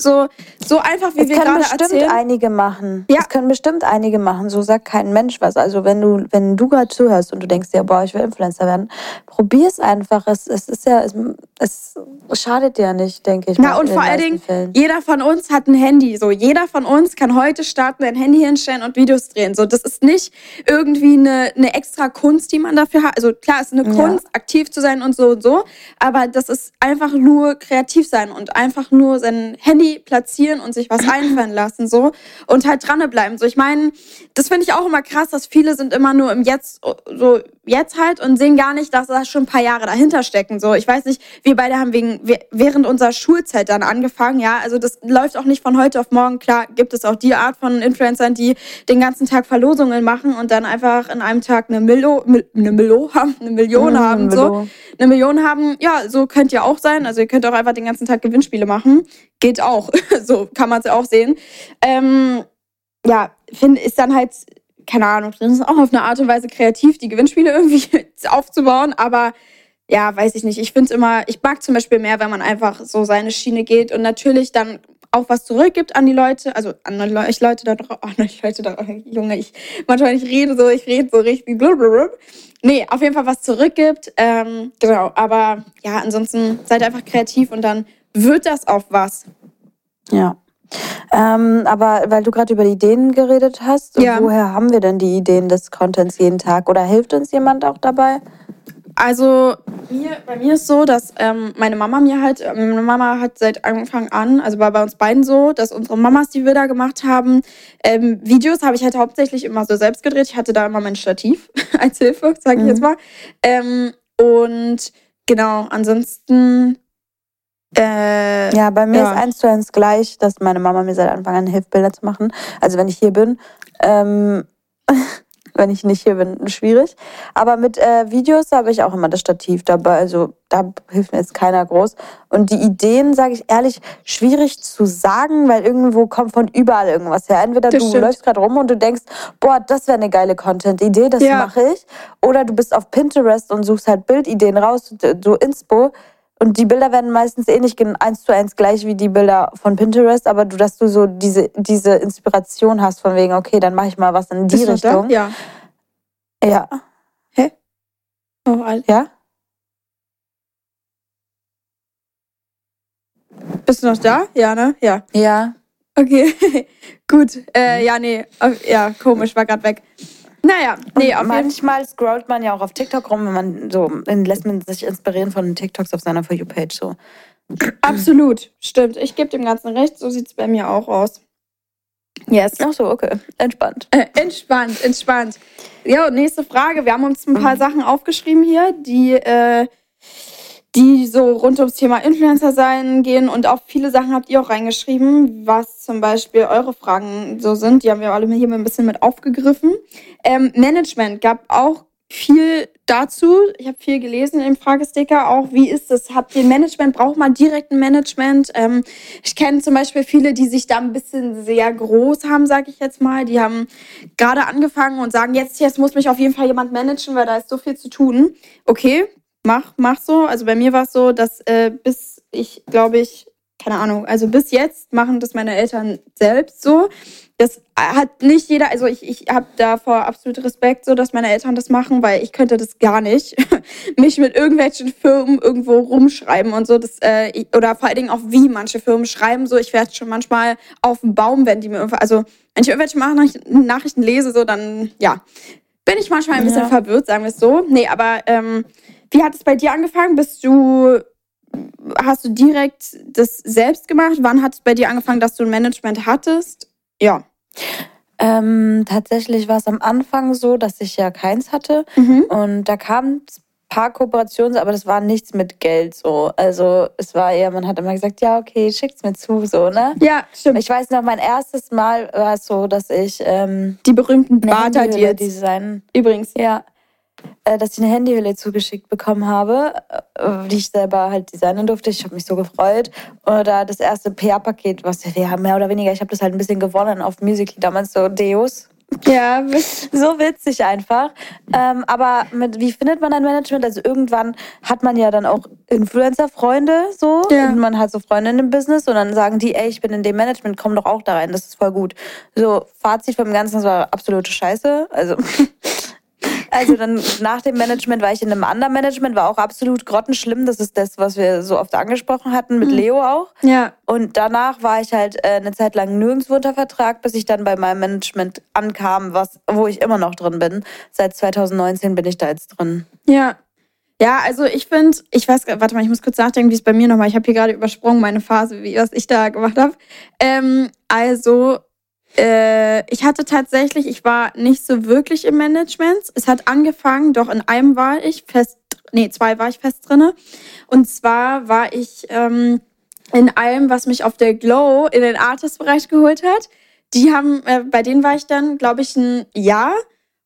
so, so einfach, wie Es wir können gerade bestimmt erzählen. einige machen. Ja. Es können bestimmt einige machen. So sagt kein Mensch was. Also wenn du, wenn du gerade zuhörst und du denkst dir, boah, ich will Influencer werden, probier es einfach. Es, es ist ja, es, es schadet dir ja nicht, denke ich. Na, und vor allen Dingen, Fällen. jeder von uns hat ein Handy. So, jeder von uns kann heute starten, ein Handy hinstellen und Videos drehen. So, das ist nicht irgendwie eine, eine extra Kunst, die man dafür hat. Also klar, es ist eine Ja. Kunst, aktiv zu sein und so und so. Aber das ist einfach nur kreativ sein und einfach nur sein Handy platzieren und sich was einfallen lassen. So. Und halt dranbleiben. So, ich meine, das finde ich auch immer krass, dass viele sind immer nur im Jetzt, so jetzt halt und sehen gar nicht, dass da schon ein paar Jahre dahinter stecken. So, ich weiß nicht, wir beide haben wegen, während unserer Schulzeit dann angefangen, ja. Also das läuft auch nicht von heute auf morgen. Klar gibt es auch die Art von Influencern, die den ganzen Tag Verlosungen machen und dann einfach in einem Tag eine Milo, Mil- eine Milo haben, eine Million Mhm, haben, so. Milo. Eine Million haben, ja, so könnt ihr auch sein. Also ihr könnt auch einfach den ganzen Tag Gewinnspiele machen. Geht auch. so kann man es ja auch sehen. Ähm, ja, finde, ist dann halt, keine Ahnung, das ist auch auf eine Art und Weise kreativ, die Gewinnspiele irgendwie aufzubauen, aber ja, weiß ich nicht. Ich finde immer, ich mag zum Beispiel mehr, wenn man einfach so seine Schiene geht und natürlich dann auch was zurückgibt an die Leute, also an ich Leute da drauf, an die Leute da Junge, ich manchmal ich rede so, ich rede so richtig blablabla. Nee, auf jeden Fall was zurückgibt. Ähm, genau, aber ja, ansonsten seid einfach kreativ und dann wird das auf was. Ja. Ähm, aber weil du gerade über die Ideen geredet hast, Ja. woher haben wir denn die Ideen des Contents jeden Tag? Oder hilft uns jemand auch dabei? Also mir, bei mir ist so, dass ähm, meine Mama mir halt, äh, meine Mama hat seit Anfang an, also war bei uns beiden so, dass unsere Mamas, die wir da gemacht haben, ähm, Videos habe ich halt hauptsächlich immer so selbst gedreht. Ich hatte da immer mein Stativ als Hilfe, sage ich Mhm. jetzt mal. Ähm, und genau, ansonsten äh, Ja, bei mir Ja. ist eins zu eins gleich, dass meine Mama mir seit Anfang an hilft, Bilder zu machen. Also wenn ich hier bin, ähm, wenn ich nicht hier bin, schwierig. Aber mit äh, Videos habe ich auch immer das Stativ dabei. Also da hilft mir jetzt keiner groß. Und die Ideen, sage ich ehrlich, schwierig zu sagen, weil irgendwo kommt von überall irgendwas her. Entweder Das du stimmt. läufst gerade rum und du denkst, boah, das wäre eine geile Content-Idee, das Ja. mache ich. Oder du bist auf Pinterest und suchst halt Bildideen raus, so Inspo. Und die Bilder werden meistens eh nicht gen- eins zu eins gleich wie die Bilder von Pinterest, aber du, dass du so diese, diese Inspiration hast von wegen, okay, dann mache ich mal was in die da? Richtung. Ja. Ja. Oh, Al- Ja? bist du noch da? Ja, ne? Ja. Ja. Okay, gut. Äh, ja, nee. Auf- Ja, komisch, war grad weg. Naja, nee, auf. Manchmal scrollt man ja auch auf TikTok rum, wenn man so, lässt man sich inspirieren von den TikToks auf seiner For You-Page. So. Absolut, stimmt. Ich gebe dem Ganzen recht, so sieht's bei mir auch aus. Yes. Ach so, okay. Entspannt. Äh, entspannt, entspannt. Ja, nächste Frage. Wir haben uns ein Mhm. paar Sachen aufgeschrieben hier, die, äh, die so rund ums Thema Influencer sein gehen und auch viele Sachen habt ihr auch reingeschrieben, was zum Beispiel eure Fragen so sind. Die haben wir alle hier mal ein bisschen mit aufgegriffen. Ähm, Management gab auch viel dazu. Ich habe viel gelesen im Fragesticker auch. Wie ist es? Habt ihr Management? Braucht man direkt ein Management? Ähm, ich kenne zum Beispiel viele, die sich da ein bisschen sehr groß haben, sage ich jetzt mal. Die haben gerade angefangen und sagen, jetzt, jetzt muss mich auf jeden Fall jemand managen, weil da ist so viel zu tun. Okay, mach, mach so. Also bei mir war es so, dass äh, bis ich, glaube ich, keine Ahnung, also bis jetzt machen das meine Eltern selbst so. Das hat nicht jeder, also ich, ich habe davor absolut Respekt, so dass meine Eltern das machen, weil ich könnte das gar nicht. Mich mit irgendwelchen Firmen irgendwo rumschreiben und so. Das, äh, oder vor allen Dingen auch, wie manche Firmen schreiben. So, ich werde schon manchmal auf dem Baum, wenn die mir irgendwas, also wenn ich irgendwelche Nachrichten, Nachrichten lese, so dann, ja, bin ich manchmal ein bisschen Ja. verwirrt, sagen wir es so. Nee, aber ähm, wie hat es bei dir angefangen? Bist du hast du direkt das selbst gemacht? Wann hat es bei dir angefangen, dass du ein Management hattest? Ja. Ähm, tatsächlich war es am Anfang so, dass ich ja keins hatte. Mhm. Und da kamen paar Kooperationen, aber das war nichts mit Geld so. Also es war eher, man hat immer gesagt, ja, okay, schickt's mir zu, so, ne? Ja, stimmt. Ich weiß noch, mein erstes Mal war es so, dass ich ähm, Die berühmten Barter Deals. design, Übrigens. ja, dass ich eine Handyhülle zugeschickt bekommen habe, äh, die ich selber halt designen durfte. Ich habe mich so gefreut. Oder das erste PR-Paket, was wir haben mehr oder weniger, ich habe das halt ein bisschen gewonnen auf Musical.ly damals so Deos. Ja, So witzig einfach. Ähm, aber mit, wie findet man ein Management? Also irgendwann hat man ja dann auch Influencer-Freunde so. Ja. Und man hat so Freunde im Business und dann sagen die, ey, ich bin in dem Management, komm doch auch da rein, das ist voll gut. So, Fazit vom Ganzen, das war absolute Scheiße. Also, also dann nach dem Management war ich in einem anderen Management, war auch absolut grottenschlimm. Das ist das, was wir so oft angesprochen hatten, mit Mhm. Leo auch. ja. Und danach war ich halt äh, eine Zeit lang nirgendwo unter Vertrag, bis ich dann bei meinem Management ankam, was, wo ich immer noch drin bin. Seit 2019 bin ich da jetzt drin. Ja. Ja, also ich finde, ich weiß, warte mal, ich muss kurz nachdenken, wie es bei mir nochmal, ich habe hier gerade übersprungen, meine Phase, wie was ich da gemacht habe. Ähm, also, äh, ich hatte tatsächlich, ich war nicht so wirklich im Management. Es hat angefangen, doch in einem war ich fest, nee, zwei war ich fest drinne. Und zwar war ich ähm, in allem, was mich auf der Glow in den Artist-Bereich geholt hat. Die haben, äh, bei denen war ich dann, glaube ich, ein Jahr.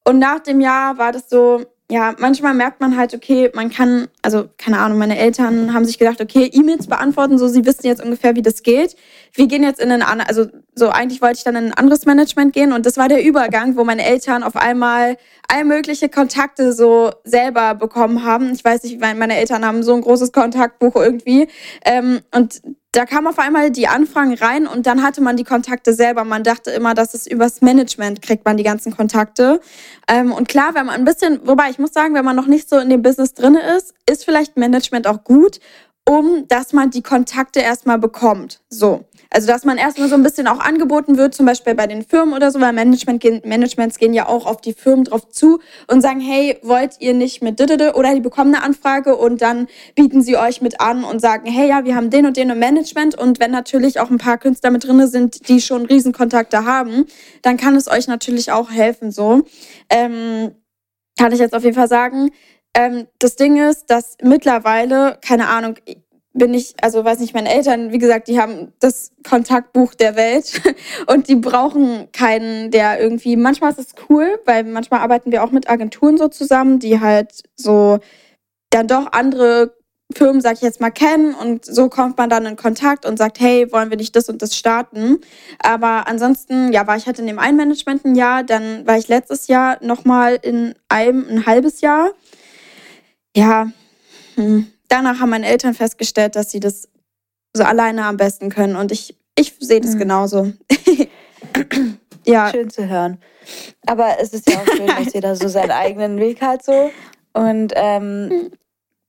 Und nach dem Jahr war das so, ja, manchmal merkt man halt, okay, man kann, also keine Ahnung, meine Eltern haben sich gedacht, okay, E-Mails beantworten, so, sie wissen jetzt ungefähr, wie das geht. Wir gehen jetzt in ein anderes, also so eigentlich wollte ich dann in ein anderes Management gehen und das war der Übergang, wo meine Eltern auf einmal all mögliche Kontakte so selber bekommen haben. Ich weiß nicht, meine Eltern haben so ein großes Kontaktbuch irgendwie. Ähm, und da kamen auf einmal die Anfragen rein und dann hatte man die Kontakte selber. Man dachte immer, dass es übers Management kriegt man die ganzen Kontakte. Ähm, und klar, wenn man ein bisschen, wobei ich muss sagen, wenn man noch nicht so in dem Business drin ist, ist vielleicht Management auch gut, um dass man die Kontakte erstmal bekommt. So. Also, dass man erstmal so ein bisschen auch angeboten wird, zum Beispiel bei den Firmen oder so, weil Management Managements gehen ja auch auf die Firmen drauf zu und sagen, hey, wollt ihr nicht mit? Oder die bekommen eine Anfrage und dann bieten sie euch mit an und sagen, hey, ja, wir haben den und den im Management und wenn natürlich auch ein paar Künstler mit drinne sind, die schon Riesenkontakte haben, dann kann es euch natürlich auch helfen, so. Ähm, kann ich jetzt auf jeden Fall sagen. Ähm, das Ding ist, dass mittlerweile, keine Ahnung, bin ich, also weiß nicht, meine Eltern, wie gesagt, die haben das Kontaktbuch der Welt und die brauchen keinen, der irgendwie, manchmal ist es cool, weil manchmal arbeiten wir auch mit Agenturen so zusammen, die halt so dann doch andere Firmen, sag ich jetzt mal, kennen und so kommt man dann in Kontakt und sagt, hey, wollen wir nicht das und das starten? Aber ansonsten, ja, war ich halt in dem einen Management ein Jahr, dann war ich letztes Jahr nochmal in einem ein halbes Jahr. Ja, hm. Danach haben meine Eltern festgestellt, dass sie das so alleine am besten können und ich, ich sehe das Mhm. genauso. ja, Schön zu hören. Aber es ist ja auch schön, dass jeder so seinen eigenen Weg hat so. Und ähm,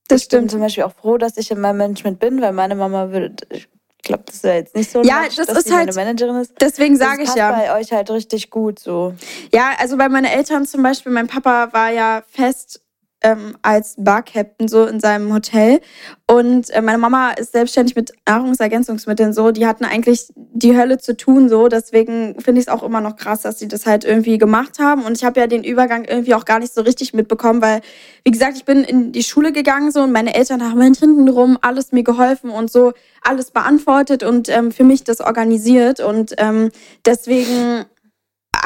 das ich bin stimmt. zum Beispiel auch froh, dass ich in meinem Management bin, weil meine Mama würde, ich glaube, das ist ja jetzt nicht so Ja, Match, das dass ist meine halt- Managerin ist. Deswegen Das sage ich ja. bei euch halt richtig gut so. Ja, also bei meinen Eltern zum Beispiel, mein Papa war ja fest ähm, als Barcaptain so in seinem Hotel und äh, meine Mama ist selbstständig mit Nahrungsergänzungsmitteln so. Die hatten eigentlich die Hölle zu tun so. Deswegen finde ich es auch immer noch krass, dass sie das halt irgendwie gemacht haben. Und ich habe ja den Übergang irgendwie auch gar nicht so richtig mitbekommen, weil wie gesagt, ich bin in die Schule gegangen so und meine Eltern haben hintenrum alles mir geholfen und so alles beantwortet und ähm, für mich das organisiert und ähm, deswegen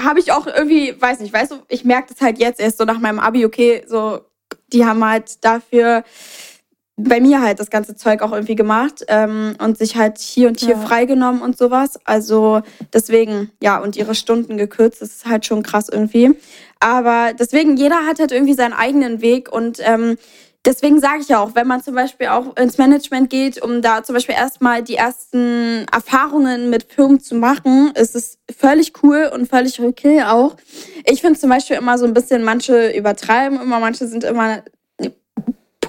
habe ich auch irgendwie, weiß nicht, weißt du, ich merke das halt jetzt erst so nach meinem Abi, okay, so, die haben halt dafür bei mir halt das ganze Zeug auch irgendwie gemacht ähm, und sich halt hier und hier Ja. freigenommen und sowas. Also deswegen, ja, und ihre Stunden gekürzt, das ist halt schon krass irgendwie. Aber deswegen, jeder hat halt irgendwie seinen eigenen Weg und ähm, deswegen sage ich auch, wenn man zum Beispiel auch ins Management geht, um da zum Beispiel erstmal die ersten Erfahrungen mit Firmen zu machen, ist es völlig cool und völlig okay auch. Ich finde zum Beispiel immer so ein bisschen, manche übertreiben immer, manche sind immer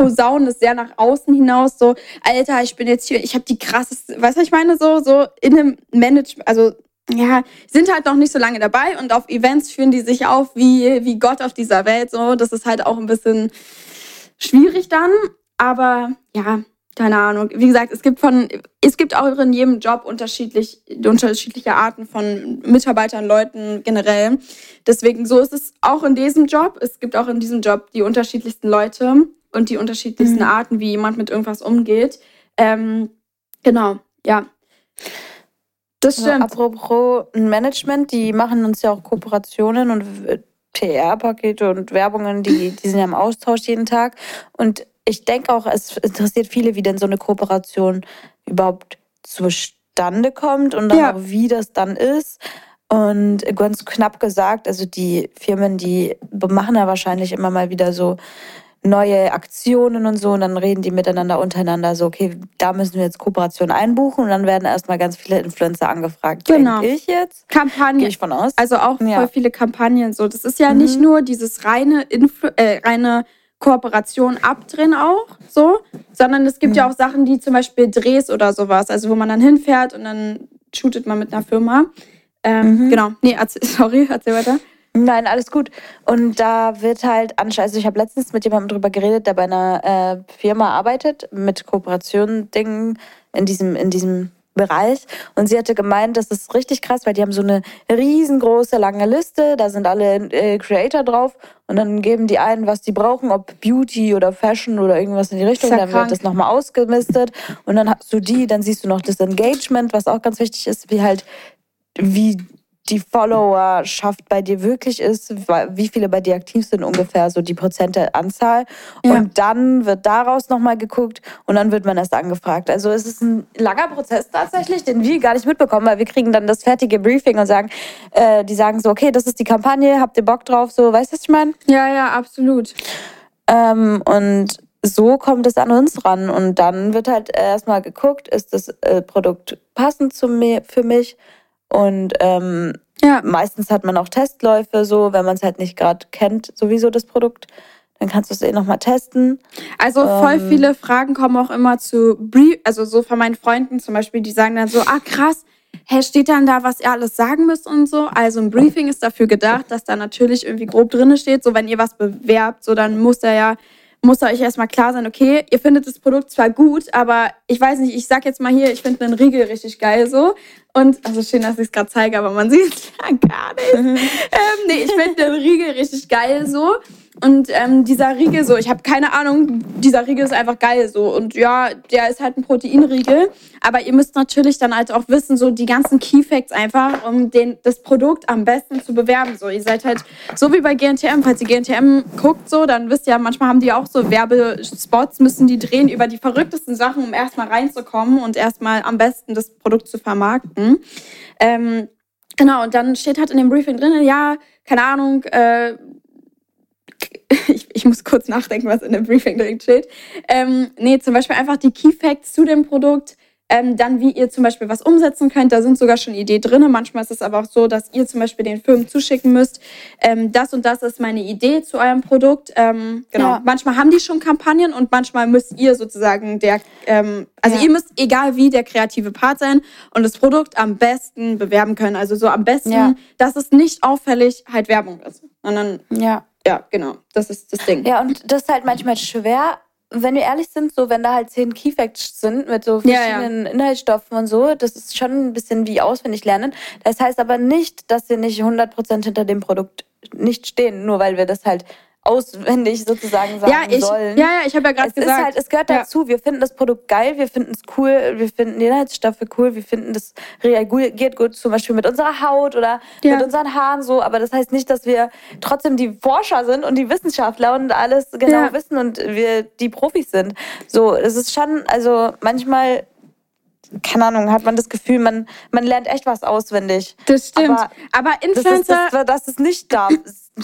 posaunen es sehr nach außen hinaus, so, Alter, ich bin jetzt hier, ich habe die krasseste, weißt du, ich meine, so, so in einem Management, also ja, sind halt noch nicht so lange dabei und auf Events führen die sich auf wie, wie Gott auf dieser Welt, so, das ist halt auch ein bisschen schwierig dann, aber ja, keine Ahnung. Wie gesagt, es gibt von, es gibt auch in jedem Job unterschiedlich, unterschiedliche Arten von Mitarbeitern, Leuten generell. Deswegen so ist es auch in diesem Job. Es gibt auch in diesem Job die unterschiedlichsten Leute und die unterschiedlichsten mhm. Arten, wie jemand mit irgendwas umgeht. Ähm, genau, ja. Das stimmt. Also, apropos Management, die machen uns ja auch Kooperationen und PR-Pakete und Werbungen, die, die sind ja im Austausch jeden Tag. Und ich denke auch, es interessiert viele, wie denn so eine Kooperation überhaupt zustande kommt und dann ja. auch, wie das dann ist. Und ganz knapp gesagt, also die Firmen, die machen ja wahrscheinlich immer mal wieder so neue Aktionen und so und dann reden die miteinander untereinander so, okay, da müssen wir jetzt Kooperation einbuchen und dann werden erstmal ganz viele Influencer angefragt. Genau. ich jetzt. Kampagnen. Gehe ich von aus. Also auch ja. voll viele Kampagnen so. Das ist ja mhm. nicht nur dieses reine, Influ äh, reine Kooperation abdrehen auch so, sondern es gibt mhm. ja auch Sachen, die zum Beispiel Drehs oder sowas, also wo man dann hinfährt und dann shootet man mit einer Firma. Ähm, mhm. Genau. Nee, sorry, erzähl weiter. Nein, alles gut. Und da wird halt anscheinend, also ich habe letztens mit jemandem drüber geredet, der bei einer äh, Firma arbeitet, mit Kooperation-Dingen in diesem, in diesem Bereich. Und sie hatte gemeint, das ist richtig krass, weil die haben so eine riesengroße, lange Liste, da sind alle äh, Creator drauf und dann geben die ein, was die brauchen, ob Beauty oder Fashion oder irgendwas in die Richtung. Dann wird das nochmal ausgemistet und dann hast du die, dann siehst du noch das Engagement, was auch ganz wichtig ist, wie halt wie die Followerschaft bei dir wirklich ist, wie viele bei dir aktiv sind, ungefähr so die Prozentanzahl. Ja. Und dann wird daraus nochmal geguckt und dann wird man erst angefragt. Also es ist ein langer Prozess tatsächlich, den wir gar nicht mitbekommen, weil wir kriegen dann das fertige Briefing und sagen, äh, die sagen so, okay, das ist die Kampagne, habt ihr Bock drauf? So, weißt du, was ich meine? Ja, ja, absolut. Ähm, und so kommt es an uns ran und dann wird halt erstmal geguckt, ist das äh, Produkt passend zu mir, für mich? Und ähm, ja. meistens hat man auch Testläufe, so, wenn man es halt nicht gerade kennt, sowieso das Produkt. Dann kannst du es eh nochmal testen. Also voll ähm, viele Fragen kommen auch immer zu Brief, also so von meinen Freunden zum Beispiel, die sagen dann so, ah krass, hä, steht dann da, was ihr alles sagen müsst und so. Also ein Briefing ist dafür gedacht, dass da natürlich irgendwie grob drinne steht, so wenn ihr was bewerbt, so dann muss da ja muss euch erstmal klar sein, okay, ihr findet das Produkt zwar gut, aber ich weiß nicht, ich sag jetzt mal hier, ich finde einen Riegel richtig geil so. Und, also schön, dass ich es gerade zeige, aber man sieht es ja gar nicht. ähm, nee, ich finde den Riegel richtig geil so. Und ähm, dieser Riegel so, ich habe keine Ahnung, dieser Riegel ist einfach geil so. Und ja, der ist halt ein Proteinriegel. Aber ihr müsst natürlich dann halt auch wissen, so die ganzen Key Facts einfach, um den, das Produkt am besten zu bewerben. So, ihr seid halt so wie bei GNTM, falls ihr GNTM guckt, so, dann wisst ihr manchmal haben die auch so Werbespots, müssen die drehen über die verrücktesten Sachen, um erstmal reinzukommen und erstmal am besten das Produkt zu vermarkten. Ähm, genau, und dann steht halt in dem Briefing drin, ja, keine Ahnung, äh, ich, ich muss kurz nachdenken, was in dem Briefing drin steht. Ähm, nee, zum Beispiel einfach die Key Facts zu dem Produkt, ähm, dann, wie ihr zum Beispiel was umsetzen könnt. Da sind sogar schon Ideen drin. Manchmal ist es aber auch so, dass ihr zum Beispiel den Firmen zuschicken müsst, ähm, das und das ist meine Idee zu eurem Produkt. Ähm, genau. Ja. Manchmal haben die schon Kampagnen und manchmal müsst ihr sozusagen der, ähm, also ja. ihr müsst, egal wie, der kreative Part sein und das Produkt am besten bewerben können. Also so am besten, ja. dass es nicht auffällig halt Werbung ist. Sondern, ja. Ja, genau. Das ist das Ding. Ja, und das ist halt manchmal schwer, wenn wir ehrlich sind, so wenn da halt zehn Keyfacts sind mit so verschiedenen ja, ja. Inhaltsstoffen und so, das ist schon ein bisschen wie auswendig lernen. Das heißt aber nicht, dass wir nicht 100% hinter dem Produkt nicht stehen, nur weil wir das halt auswendig sozusagen sagen ja, ich, sollen. Ja, ja, ich habe ja gerade gesagt. Halt, es gehört ja. dazu. Wir finden das Produkt geil, wir finden es cool, wir finden die Inhaltsstoffe cool, wir finden das reagiert gut, zum Beispiel mit unserer Haut oder ja. mit unseren Haaren so. Aber das heißt nicht, dass wir trotzdem die Forscher sind und die Wissenschaftler und alles genau ja. wissen und wir die Profis sind. So, es ist schon, also manchmal keine Ahnung, hat man das Gefühl, man, man lernt echt was auswendig. Das stimmt. Aber, aber Influencer. Das ist, das, das ist nicht da.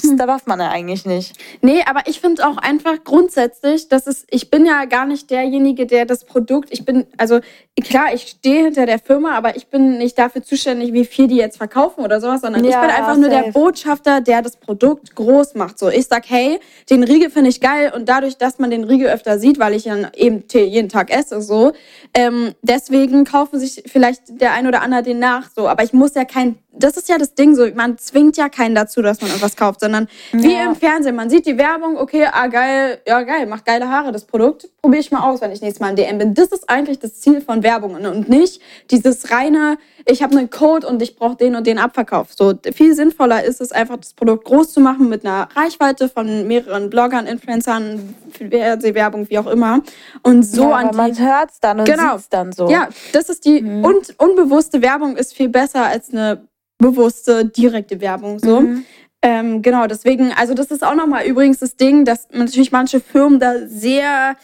Das darf man ja eigentlich nicht. Nee, aber ich finde auch einfach grundsätzlich, dass es, ich bin ja gar nicht derjenige, der das Produkt, ich bin, also klar, ich stehe hinter der Firma, aber ich bin nicht dafür zuständig, wie viel die jetzt verkaufen oder sowas, sondern ja, ich bin einfach ja, nur der Botschafter, der das Produkt groß macht. So, ich sag, hey, den Riegel finde ich geil und dadurch, dass man den Riegel öfter sieht, weil ich ihn eben jeden Tag esse, so, ähm, deswegen kaufen sich vielleicht der ein oder andere den nach, so, aber ich muss ja kein das ist ja das Ding so, man zwingt ja keinen dazu, dass man irgendwas kauft, sondern wie Ja. im Fernsehen, man sieht die Werbung, okay, ah geil, ja geil, macht geile Haare, das Produkt, probiere ich mal aus, wenn ich nächstes Mal im DM bin. Das ist eigentlich das Ziel von Werbung und, und nicht dieses reine, ich habe einen Code und ich brauche den und den Abverkauf. So viel sinnvoller ist es einfach, das Produkt groß zu machen mit einer Reichweite von mehreren Bloggern, Influencern, Fernsehwerbung, wie auch immer. Und so ja, an aber man die hört's dann und Genau. sieht's dann so. ja, das ist die Mhm. un unbewusste Werbung ist viel besser als eine bewusste direkte Werbung so. Mhm. Ähm, genau, deswegen, also das ist auch nochmal übrigens das Ding, dass natürlich manche Firmen da sehr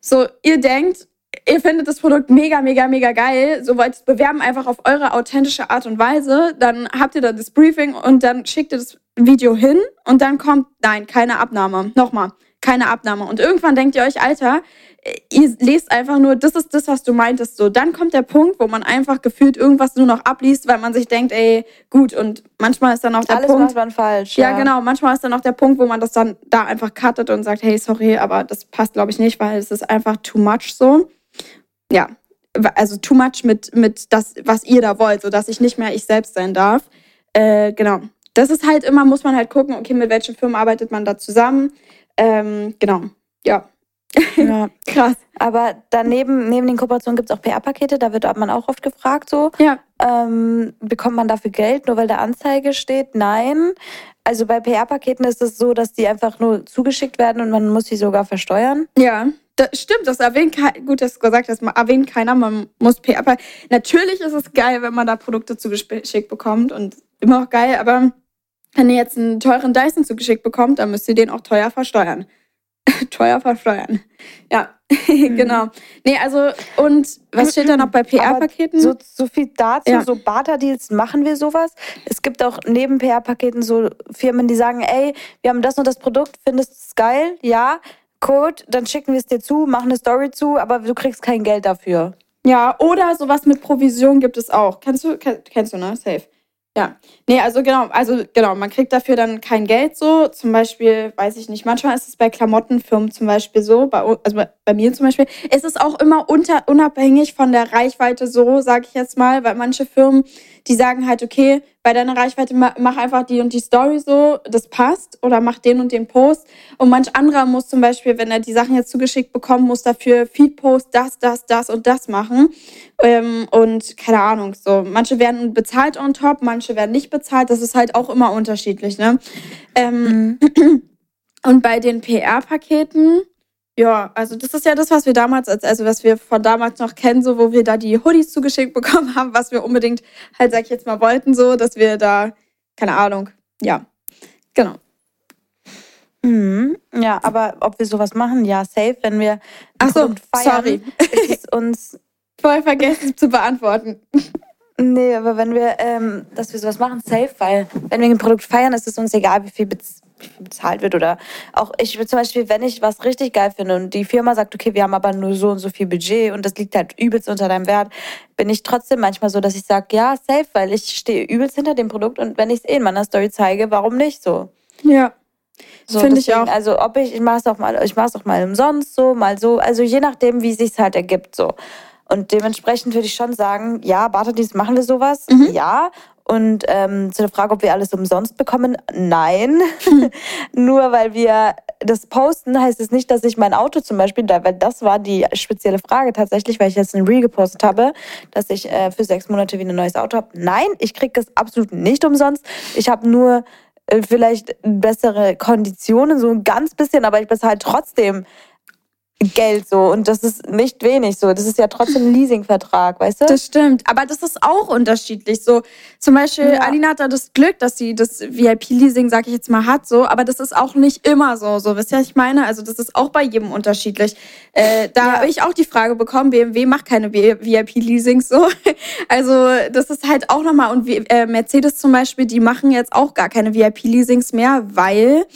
so, ihr denkt, ihr findet das Produkt mega, mega, mega geil, so wollt es bewerben einfach auf eure authentische Art und Weise, dann habt ihr da das Briefing und dann schickt ihr das Video hin und dann kommt, nein, keine Abnahme. Nochmal, keine Abnahme. Und irgendwann denkt ihr euch, Alter, ihr lest einfach nur, das ist das, was du meintest. So, dann kommt der Punkt, wo man einfach gefühlt irgendwas nur noch abliest, weil man sich denkt, ey, gut. Und manchmal ist dann auch der Alles Punkt. macht man falsch. Ja, genau. Manchmal ist dann auch der Punkt, wo man das dann da einfach cuttet und sagt, hey, sorry, aber das passt, glaube ich, nicht, weil es ist einfach too much so. Ja, also too much mit, mit das, was ihr da wollt, sodass ich nicht mehr ich selbst sein darf. Äh, genau. Das ist halt immer, muss man halt gucken, okay, mit welchen Firmen arbeitet man da zusammen. Ähm, genau. Ja, Ja. krass. Aber daneben, neben den Kooperationen gibt es auch PR-Pakete, da wird man auch oft gefragt so. Ja, Ähm, bekommt man dafür Geld, nur weil da Anzeige steht? Nein. Also bei PR-Paketen ist es so, dass die einfach nur zugeschickt werden und man muss sie sogar versteuern. ja. Das stimmt, das erwähnt keiner, gut, dass du gesagt hast, man erwähnt keiner, man muss PR. Natürlich ist es geil, wenn man da Produkte zugeschickt bekommt und immer auch geil, aber wenn ihr jetzt einen teuren Dyson zugeschickt bekommt, dann müsst ihr den auch teuer versteuern. teuer versteuern. Ja, genau. Nee, also, und was steht da noch bei PR-Paketen? So, so viel dazu, Ja. so Barter-Deals machen wir sowas. Es gibt auch neben PR-Paketen so Firmen, die sagen, ey, wir haben das und das Produkt, findest du es geil? Ja, Code, dann schicken wir es dir zu, machen eine Story zu, aber du kriegst kein Geld dafür. Ja, oder sowas mit Provision gibt es auch. Kennst du, kenn, kennst du, ne? Safe. Ja. Nee, also genau, also genau, man kriegt dafür dann kein Geld so. Zum Beispiel, weiß ich nicht, manchmal ist es bei Klamottenfirmen zum Beispiel so, bei, also bei, mir zum Beispiel. Es ist auch immer unter, unabhängig von der Reichweite so, sage ich jetzt mal, weil manche Firmen, die sagen halt, okay, bei deiner Reichweite ma- mach einfach die und die Story so, das passt, oder mach den und den Post. Und manch anderer muss zum Beispiel, wenn er die Sachen jetzt zugeschickt bekommt, muss dafür Feed-Post das, das, das und das machen. Ähm, und keine Ahnung, so. Manche werden bezahlt on top, manche werden nicht bezahlt. Das ist halt auch immer unterschiedlich, ne? Ähm, Und bei den PR-Paketen, ja, also das ist ja das, was wir damals, als, also was wir von damals noch kennen, so wo wir da die Hoodies zugeschickt bekommen haben, was wir unbedingt halt, sag ich jetzt mal, wollten, so, dass wir da, keine Ahnung, ja, genau. Mhm. Ja, aber ob wir sowas machen, ja, safe, wenn wir Ach so, Produkt feiern, sorry. ist uns Voll vergessen zu beantworten. Nee, aber wenn wir, ähm, dass wir sowas machen, safe, weil wenn wir ein Produkt feiern, ist es uns egal, wie viel, bez wie viel bezahlt wird oder auch ich will zum Beispiel, wenn ich was richtig geil finde und die Firma sagt, okay, wir haben aber nur so und so viel Budget und das liegt halt übelst unter deinem Wert, bin ich trotzdem manchmal so, dass ich sage, ja, safe, weil ich stehe übelst hinter dem Produkt und wenn ich es eh in meiner Story zeige, warum nicht so? Ja. So, Finde ich auch. Also ob ich, ich mache es auch mal, ich mache es auch mal umsonst so, mal so, also je nachdem, wie es sich halt ergibt so. Und dementsprechend würde ich schon sagen, ja, Barterdienst machen wir sowas, Mhm. ja. Und ähm, zu der Frage, ob wir alles umsonst bekommen, nein. Hm. Nur weil wir das posten, heißt es nicht, dass ich mein Auto zum Beispiel, da, weil das war die spezielle Frage tatsächlich, weil ich jetzt ein Reel gepostet habe, dass ich äh, für sechs Monate wieder ein neues Auto habe. Nein, ich kriege es absolut nicht umsonst. Ich habe nur äh, vielleicht bessere Konditionen, so ein ganz bisschen, aber ich bezahle trotzdem Geld so und das ist nicht wenig so. Das ist ja trotzdem ein Leasingvertrag, weißt du? Das stimmt, aber das ist auch unterschiedlich. So zum Beispiel, Ja. Alina hat da das Glück, dass sie das VIP-Leasing, sag ich jetzt mal, hat, so, aber das ist auch nicht immer so. So, wisst ihr, was ich meine? Also das ist auch bei jedem unterschiedlich. Äh, da Ja. habe ich auch die Frage bekommen, BMW macht keine VIP-Leasings so. Also das ist halt auch nochmal, und wie- äh, Mercedes zum Beispiel, die machen jetzt auch gar keine VIP-Leasings mehr, weil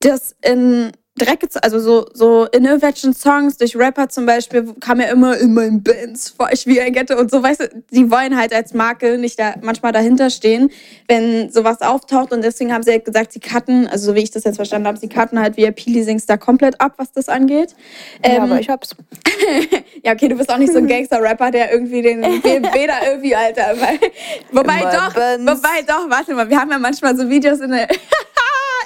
das in Dreck, also so, so in irgendwelchen Songs durch Rapper zum Beispiel kam ja immer in meinen Bands fahr ich wie ein Ghetto und so, weißt du, die wollen halt als Marke nicht da manchmal dahinter stehen, wenn sowas auftaucht und deswegen haben sie halt gesagt, sie cutten, also so wie ich das jetzt verstanden habe, sie cutten halt VIP-Leasings da komplett ab, was das angeht. Ja, ähm, aber ich hab's. ja, okay, du bist auch nicht so ein Gangster-Rapper, der irgendwie den BMW da irgendwie, Alter. Weil, wobei doch, Benz. wobei doch, warte mal, wir haben ja manchmal so Videos in der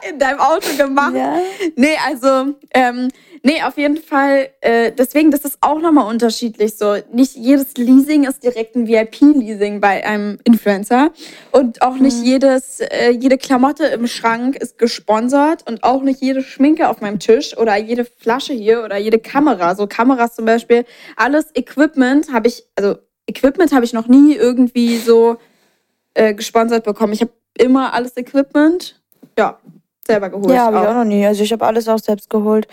in deinem Auto gemacht. Ja. Nee, also, ähm, nee, auf jeden Fall, äh, deswegen, das ist auch nochmal unterschiedlich so. Nicht jedes Leasing ist direkt ein VIP-Leasing bei einem Influencer. Und auch nicht mhm. jedes, äh, jede Klamotte im Schrank ist gesponsert und auch nicht jede Schminke auf meinem Tisch oder jede Flasche hier oder jede Kamera. So Kameras zum Beispiel. Alles Equipment habe ich, also Equipment habe ich noch nie irgendwie so äh, gesponsert bekommen. Ich habe immer alles Equipment. Ja, selber geholt. Ja, habe ich auch noch nie. Also ich habe alles auch selbst geholt.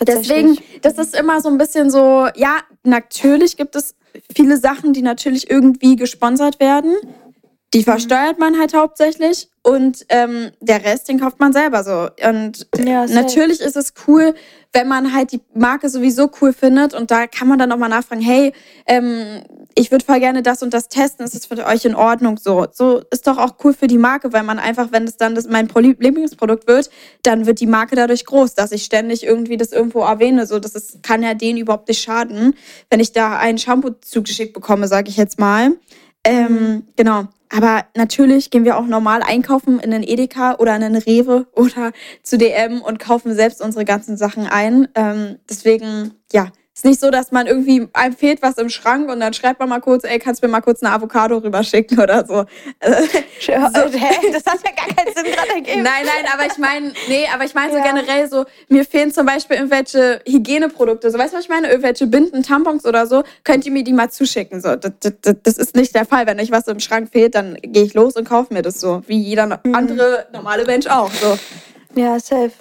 Deswegen, das ist immer so ein bisschen so, ja, natürlich gibt es viele Sachen, die natürlich irgendwie gesponsert werden. Die mhm. versteuert man halt hauptsächlich und ähm, der Rest, den kauft man selber so. Und ja, natürlich ist es cool, wenn man halt die Marke sowieso cool findet und da kann man dann auch mal nachfragen, hey, ähm, ich würde voll gerne das und das testen, ist das für euch in Ordnung so? So ist doch auch cool für die Marke, weil man einfach, wenn es dann das mein Lieblingsprodukt wird, dann wird die Marke dadurch groß, dass ich ständig irgendwie das irgendwo erwähne. So, das ist, kann ja denen überhaupt nicht schaden, wenn ich da ein Shampoo zugeschickt bekomme, sage ich jetzt mal. Ähm, mhm. Genau. Aber natürlich gehen wir auch normal einkaufen in den Edeka oder in den Rewe oder zu DM und kaufen selbst unsere ganzen Sachen ein. Ähm, deswegen, ja, ist nicht so, dass man irgendwie, einem fehlt was im Schrank und dann schreibt man mal kurz, ey, kannst du mir mal kurz eine Avocado rüberschicken oder so. so. Hä? Das hat ja gar keinen Sinn gerade ergeben. Nein, nein, aber ich meine, nee, aber ich meine ja. so generell so, mir fehlen zum Beispiel irgendwelche Hygieneprodukte, so, weißt du, was ich meine? Irgendwelche Binden, Tampons oder so, könnt ihr mir die mal zuschicken, so. Das, das, das ist nicht der Fall. Wenn euch was im Schrank fehlt, dann gehe ich los und kaufe mir das so, wie jeder mhm. andere normale Mensch auch, so. Ja, safe.